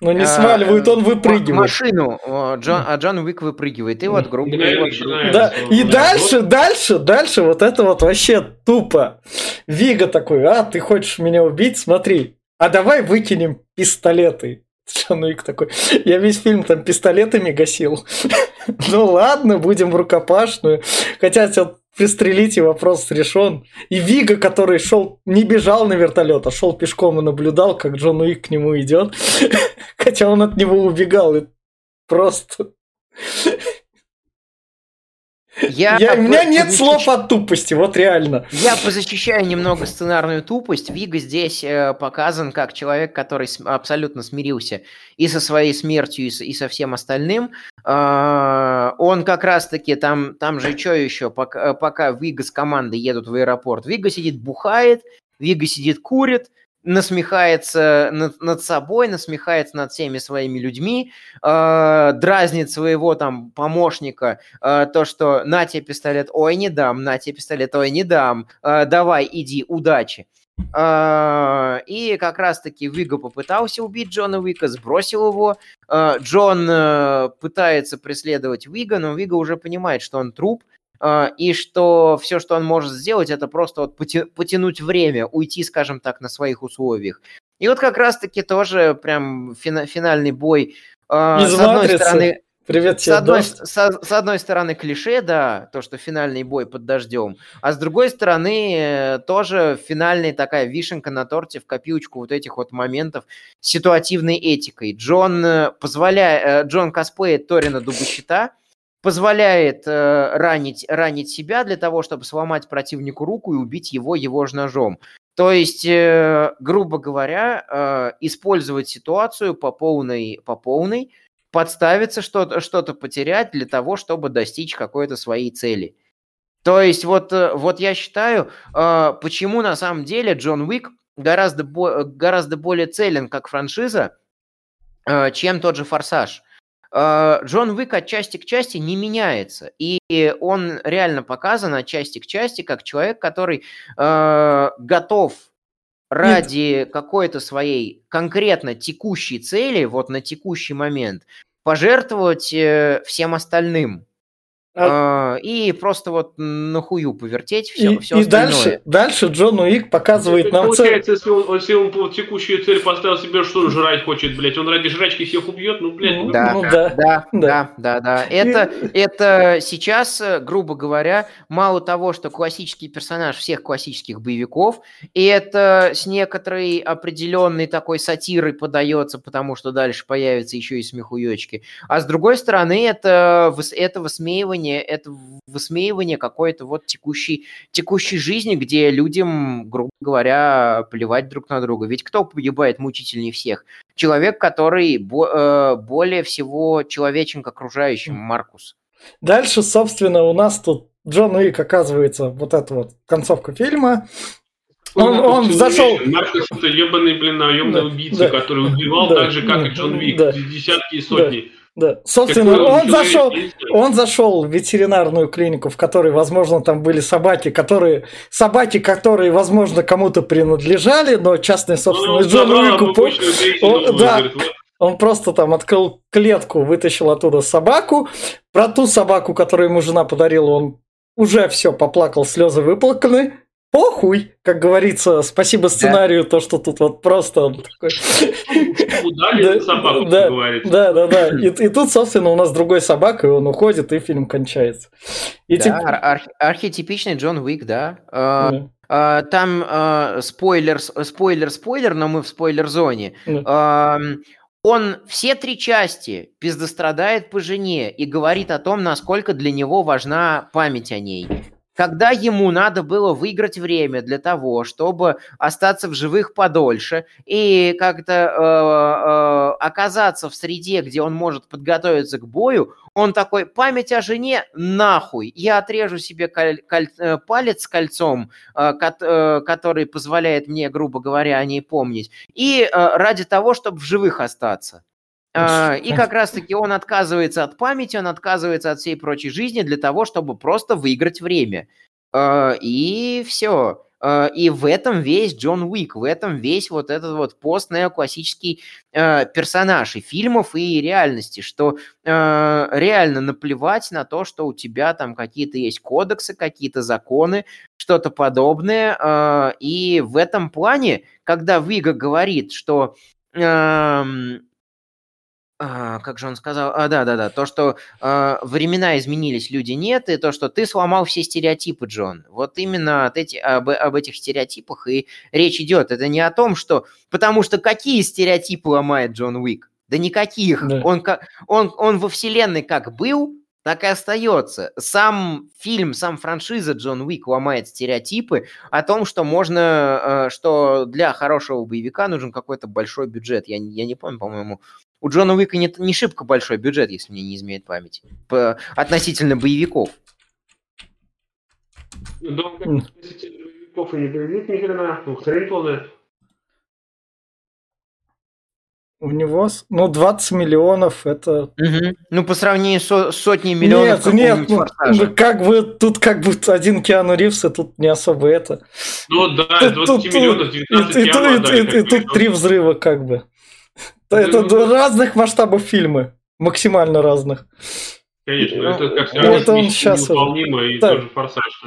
Но не сваливает, он выпрыгивает. Машину, Джон, а Джон Уик выпрыгивает. И вот грубо говоря. Да, и дальше, дальше, дальше вот это вот вообще тупо. Вига такой, а, ты хочешь меня убить? Смотри, а давай выкинем пистолеты. Джон Уик такой, я весь фильм там пистолетами гасил. ну ладно, будем рукопашную. Хотя пристрелить, и вопрос решен. И Вига, который шел, не бежал на вертолет, а шел пешком и наблюдал, как Джон Уик к нему идет. Хотя он от него убегал. И просто... Я, я, у меня нет защищ... слов от тупости, вот реально. Я позащищаю немного сценарную тупость. Вига здесь э, показан как человек, который с, абсолютно смирился и со своей смертью, и, с, и со всем остальным. Э, он как раз-таки там, там же что еще, пока, пока Вига с командой едут в аэропорт, Вига сидит бухает, Вига сидит курит, насмехается над, над собой, насмехается над всеми своими людьми, э, дразнит своего там помощника, э, то, что на тебе пистолет, ой, не дам, на тебе пистолет, ой, не дам, э, давай, иди, удачи. Uh, и как раз-таки Вига попытался убить Джона Уика, сбросил его. Uh, Джон uh, пытается преследовать Вига, но Вига уже понимает, что он труп, и что все, что он может сделать, это просто вот потянуть время, уйти, скажем так, на своих условиях. И вот как раз-таки тоже прям финальный бой. А, Из с одной матрицы. стороны, Привет, с одной, с, с одной стороны клише, да, то, что финальный бой под дождем, а с другой стороны э, тоже финальная такая вишенка на торте в копилочку вот этих вот моментов с ситуативной этикой. Джон э, позволяет, э, Джон косплеит Торина Дубощита, позволяет э, ранить, ранить себя для того, чтобы сломать противнику руку и убить его его же ножом. То есть, э, грубо говоря, э, использовать ситуацию по полной, по полной подставиться, что-то что потерять для того, чтобы достичь какой-то своей цели. То есть, вот, э, вот я считаю, э, почему на самом деле Джон Уик гораздо, бо- гораздо более целен как франшиза, э, чем тот же «Форсаж». А, Джон Уик от части к части не меняется. И он реально показан от части к части как человек, который э, готов ради Нет. какой-то своей конкретно текущей цели, вот на текущий момент, пожертвовать э, всем остальным. А... И просто вот нахую повертеть все, и, все и дальше, дальше Джон Уик показывает это нам Получается, цель... если он, если он по текущую цель поставил себе, что жрать хочет, блядь, он ради жрачки всех убьет, ну, блядь. Ну, да, ну, да, да, да, да, да. Это, это сейчас, грубо говоря, мало того, что классический персонаж всех классических боевиков, и это с некоторой определенной такой сатирой подается, потому что дальше появятся еще и смехуечки. А с другой стороны, это, это высмеивание высмеивание, это высмеивание какой-то вот текущей, текущей жизни, где людям, грубо говоря, плевать друг на друга. Ведь кто погибает мучительнее всех? Человек, который бо- э, более всего человечен к окружающим, Маркус. Дальше, собственно, у нас тут Джон Уик оказывается, вот эта вот концовка фильма, он, он зашел... Маркус это ебаный, блин, наемный да, убийца, да, который убивал да, так же, как да, и Джон Вик, да, десятки и сотни. Да. Да, собственно, он зашел, он зашел в ветеринарную клинику, в которой, возможно, там были собаки, которые, собаки, которые, возможно, кому-то принадлежали, но частная собственность ну, Джон Уику. Он, да, он просто там открыл клетку, вытащил оттуда собаку. Про ту собаку, которую ему жена подарила, он уже все поплакал, слезы выплаканы похуй, как говорится, спасибо сценарию, да. то, что тут вот просто он такой... Удали собаку, да, да, да, да. И, и тут, собственно, у нас другой собака, и он уходит, и фильм кончается. И да, тип... ар- архетипичный Джон Уик, да. Uh, yeah. Uh, там uh, спойлер, спойлер, спойлер, но мы в спойлер-зоне. Yeah. Uh, он все три части пиздострадает по жене и говорит о том, насколько для него важна память о ней когда ему надо было выиграть время для того, чтобы остаться в живых подольше и как-то э, э, оказаться в среде, где он может подготовиться к бою, он такой, память о жене, нахуй, я отрежу себе коль, коль, э, палец кольцом, э, ко, э, который позволяет мне, грубо говоря, о ней помнить, и э, ради того, чтобы в живых остаться. А, и как раз-таки он отказывается от памяти, он отказывается от всей прочей жизни для того, чтобы просто выиграть время. А, и все. э, и в этом весь Джон Уик, в этом весь вот этот вот пост-неоклассический э, персонаж и фильмов, и реальности, что э, реально наплевать на то, что у тебя там какие-то есть кодексы, какие-то законы, что-то подобное. Э, и в этом плане, когда Вига говорит, что э, а, как же он сказал? А, да, да, да. То, что а, времена изменились, люди нет, и то, что ты сломал все стереотипы, Джон. Вот именно от эти, об, об этих стереотипах и речь идет. Это не о том, что... Потому что какие стереотипы ломает Джон Уик? Да никаких. Да. Он, он, он во вселенной как был, так и остается. Сам фильм, сам франшиза Джон Уик ломает стереотипы о том, что можно, э, что для хорошего боевика нужен какой-то большой бюджет. Я, я не помню, по-моему, у Джона Уика не, не шибко большой бюджет, если мне не изменяет память, по, относительно боевиков. Да, относительно боевиков и не боевик ни хрена, ну, хрень полная. У него, ну, 20 миллионов это... Угу. Ну, по сравнению с сотней миллионов Нет, нет, ну, ну, как бы, тут как бы один Киану Ривз, и тут не особо это. Ну, да, 20 тут, миллионов, 19 и, и, Киану, и, да, и, и, и тут три взрыва как бы. Это разных масштабов фильмы. Максимально разных. Конечно, это как это он сейчас и тоже форсаж.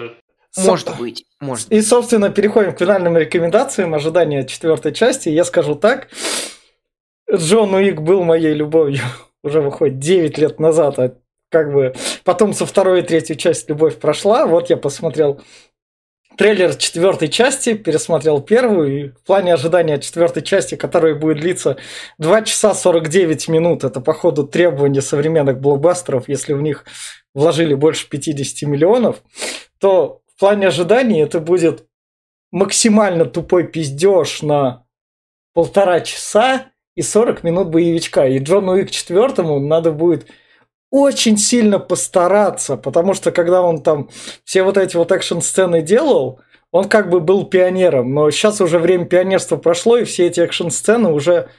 Может быть, может. И, собственно, переходим к финальным рекомендациям ожидания четвертой части. Я скажу так. Джон Уик был моей любовью уже выходит 9 лет назад, а как бы потом со второй и третьей части любовь прошла. Вот я посмотрел трейлер четвертой части, пересмотрел первую, и в плане ожидания четвертой части, которая будет длиться 2 часа 49 минут, это, походу, требование современных блокбастеров, если в них вложили больше 50 миллионов, то в плане ожиданий это будет максимально тупой пиздеж на полтора часа и 40 минут боевичка. И Джону Уик четвертому надо будет очень сильно постараться, потому что когда он там все вот эти вот экшн-сцены делал, он как бы был пионером, но сейчас уже время пионерства прошло, и все эти экшн-сцены уже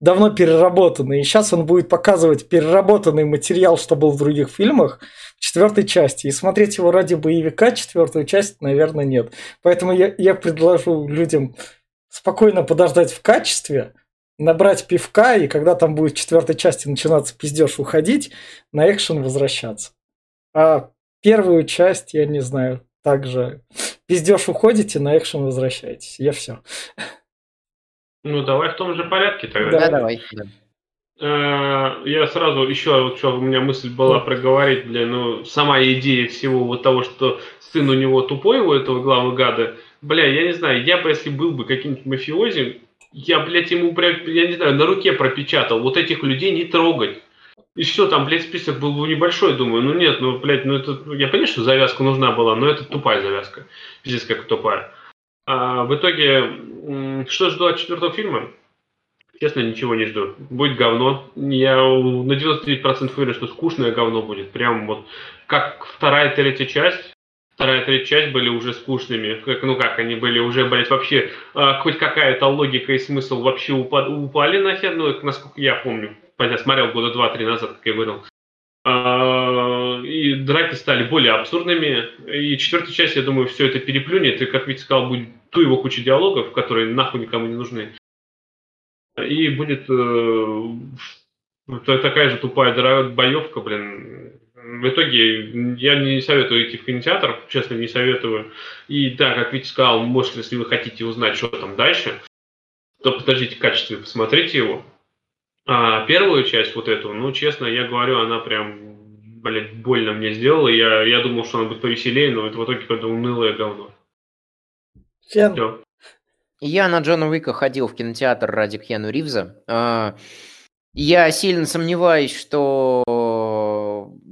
давно переработаны. И сейчас он будет показывать переработанный материал, что был в других фильмах, в четвертой части. И смотреть его ради боевика четвертую часть, наверное, нет. Поэтому я, я предложу людям спокойно подождать в качестве, набрать пивка, и когда там будет в четвертой части начинаться пиздеж уходить, на экшен возвращаться. А первую часть, я не знаю, также пиздеж уходите, на экшен возвращаетесь. Я все. Ну, давай в том же порядке тогда. Да, давай. Да. Э, я сразу еще, вот что у меня мысль была проговорить, бля, ну, сама идея всего вот того, что сын у него тупой, у этого главного гада, бля, я не знаю, я бы, если был бы каким-нибудь мафиози, я, блядь, ему, я не знаю, на руке пропечатал, вот этих людей не трогать. И все, там, блядь, список был бы небольшой, думаю, ну нет, ну, блядь, ну это, я понимаю, что завязка нужна была, но это тупая завязка, пиздец как тупая. А в итоге, что жду от четвертого фильма? Честно, ничего не жду. Будет говно. Я на 99% уверен, что скучное говно будет. Прям вот как вторая, третья часть вторая третья часть были уже скучными. Как, ну как, они были уже, блядь, вообще э, хоть какая-то логика и смысл вообще упад, упали нахер, ну, насколько я помню. Я смотрел года два-три назад, как я говорил. Э, и драки стали более абсурдными. И четвертая часть, я думаю, все это переплюнет. И, как Витя сказал, будет ту его куча диалогов, которые нахуй никому не нужны. И будет э, такая же тупая боевка, блин, в итоге я не советую идти в кинотеатр, честно, не советую. И да, как Витя сказал, может, если вы хотите узнать, что там дальше, то подождите качественно, посмотрите его. А первую часть вот эту, ну, честно, я говорю, она прям, блядь, больно мне сделала. Я, я думал, что она будет повеселее, но это в итоге какое-то унылое говно. Всем. Все. Я на Джона Уика ходил в кинотеатр ради Кьяну Ривза. А, я сильно сомневаюсь, что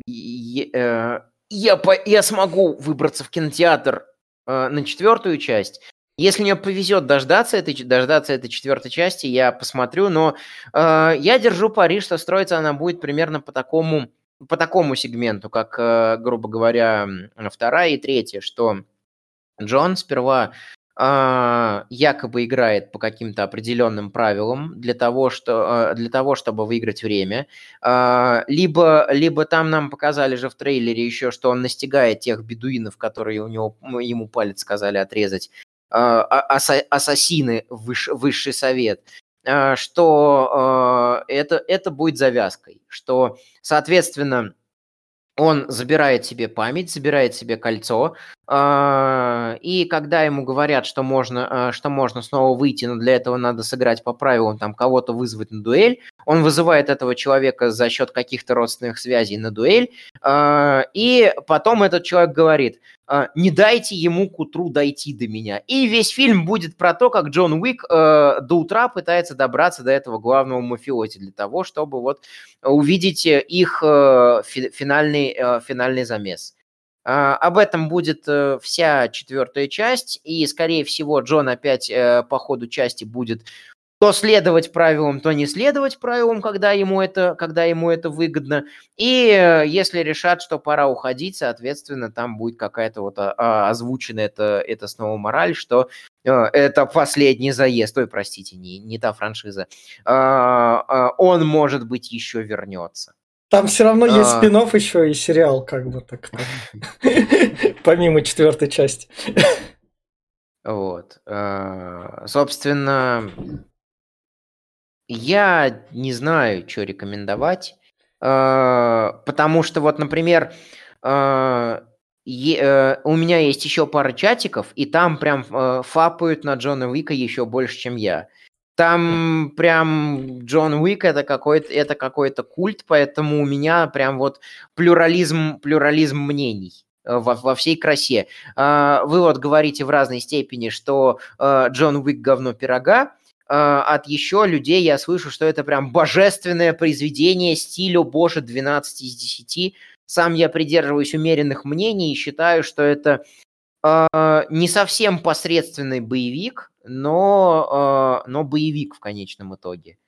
я, по, я смогу выбраться в кинотеатр э, на четвертую часть. Если мне повезет дождаться этой, дождаться этой четвертой части, я посмотрю, но э, я держу пари, что строится она будет примерно по такому, по такому сегменту, как, э, грубо говоря, вторая и третья, что Джон сперва якобы играет по каким-то определенным правилам для того, что, а, для того чтобы выиграть время. А, либо, либо там нам показали же в трейлере еще, что он настигает тех бедуинов, которые у него, ему палец сказали отрезать, ассасины, высший совет, что это, это будет завязкой, что, соответственно, он забирает себе память, забирает себе кольцо, а, и когда ему говорят, что можно, а, что можно снова выйти, но для этого надо сыграть по правилам, там кого-то вызвать на дуэль, он вызывает этого человека за счет каких-то родственных связей на дуэль, а, и потом этот человек говорит, не дайте ему к утру дойти до меня. И весь фильм будет про то, как Джон Уик до утра пытается добраться до этого главного мафиози для того, чтобы вот увидеть их э, финальный, э, финальный замес. А, об этом будет э, вся четвертая часть, и, скорее всего, Джон опять э, по ходу части будет то следовать правилам, то не следовать правилам, когда ему это, когда ему это выгодно. И э, если решат, что пора уходить, соответственно, там будет какая-то вот а, а, озвучена это, это снова мораль, что это последний заезд, ой, простите, не, не та франшиза, он, может быть, еще вернется. Там все равно а... есть спин еще и сериал, как бы так. Помимо четвертой части. Вот. А, собственно, я не знаю, что рекомендовать. А, потому что вот, например, а, э, у меня есть еще пара чатиков, и там прям э, фапают на Джона Уика еще больше, чем я. Там прям Джон Уик это какой-то это какой-то культ, поэтому у меня прям вот плюрализм плюрализм мнений э, во, во всей красе. А, вы вот говорите в разной степени, что э, Джон Уик говно пирога, а, от еще людей я слышу, что это прям божественное произведение стилю Боже 12 из 10. Сам я придерживаюсь умеренных мнений и считаю, что это э, не совсем посредственный боевик, но, э, но боевик в конечном итоге.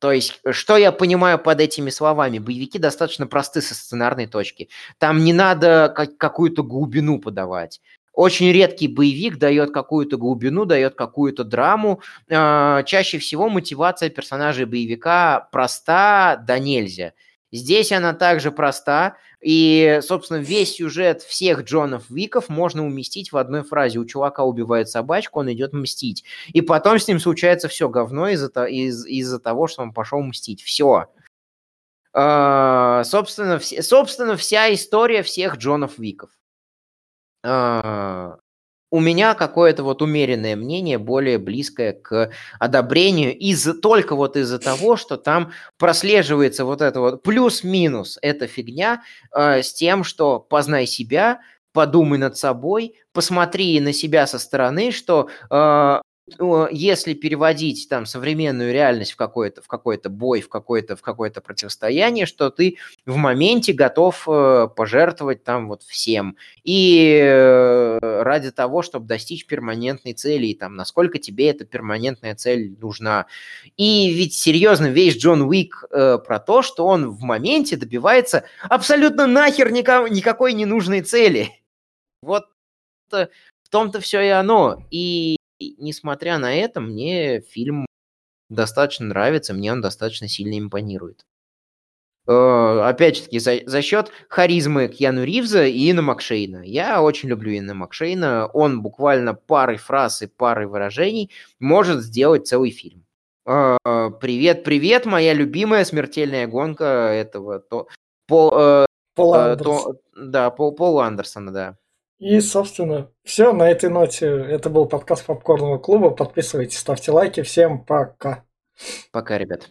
То есть, что я понимаю под этими словами? Боевики достаточно просты со сценарной точки. Там не надо как- какую-то глубину подавать. Очень редкий боевик дает какую-то глубину, дает какую-то драму. Э, чаще всего мотивация персонажей боевика проста да нельзя. Здесь она также проста, и, собственно, весь сюжет всех Джонов Виков можно уместить в одной фразе. У чувака убивает собачку, он идет мстить. И потом с ним случается все говно из-за из, из того, что он пошел мстить. Все. Uh, собственно, собственно, вся история всех Джонов Виков. Uh, у меня какое-то вот умеренное мнение, более близкое к одобрению, из только вот из-за того, что там прослеживается вот это вот плюс-минус эта фигня э, с тем, что познай себя, подумай над собой, посмотри на себя со стороны, что э, если переводить там современную реальность в какой-то в какой-то бой, в какое-то в какое-то противостояние, что ты в моменте готов э, пожертвовать там вот всем и э, ради того, чтобы достичь перманентной цели, и там насколько тебе эта перманентная цель нужна. И ведь серьезно, весь Джон Уик э, про то, что он в моменте добивается абсолютно нахер никак, никакой ненужной цели. Вот в том-то все и оно. И несмотря на это, мне фильм достаточно нравится, мне он достаточно сильно импонирует. Э, опять-таки, за, за счет харизмы Кьяну Ривза и Ина Макшейна. Я очень люблю Ина Макшейна. Он буквально парой фраз и парой выражений может сделать целый фильм. Э, привет, привет, моя любимая смертельная гонка этого то, Пол, э, Пол Андерсон. То, да, Пол, Пол Андерсона, да. И, собственно, все. На этой ноте это был подкаст Попкорного клуба. Подписывайтесь, ставьте лайки. Всем пока. Пока, ребят.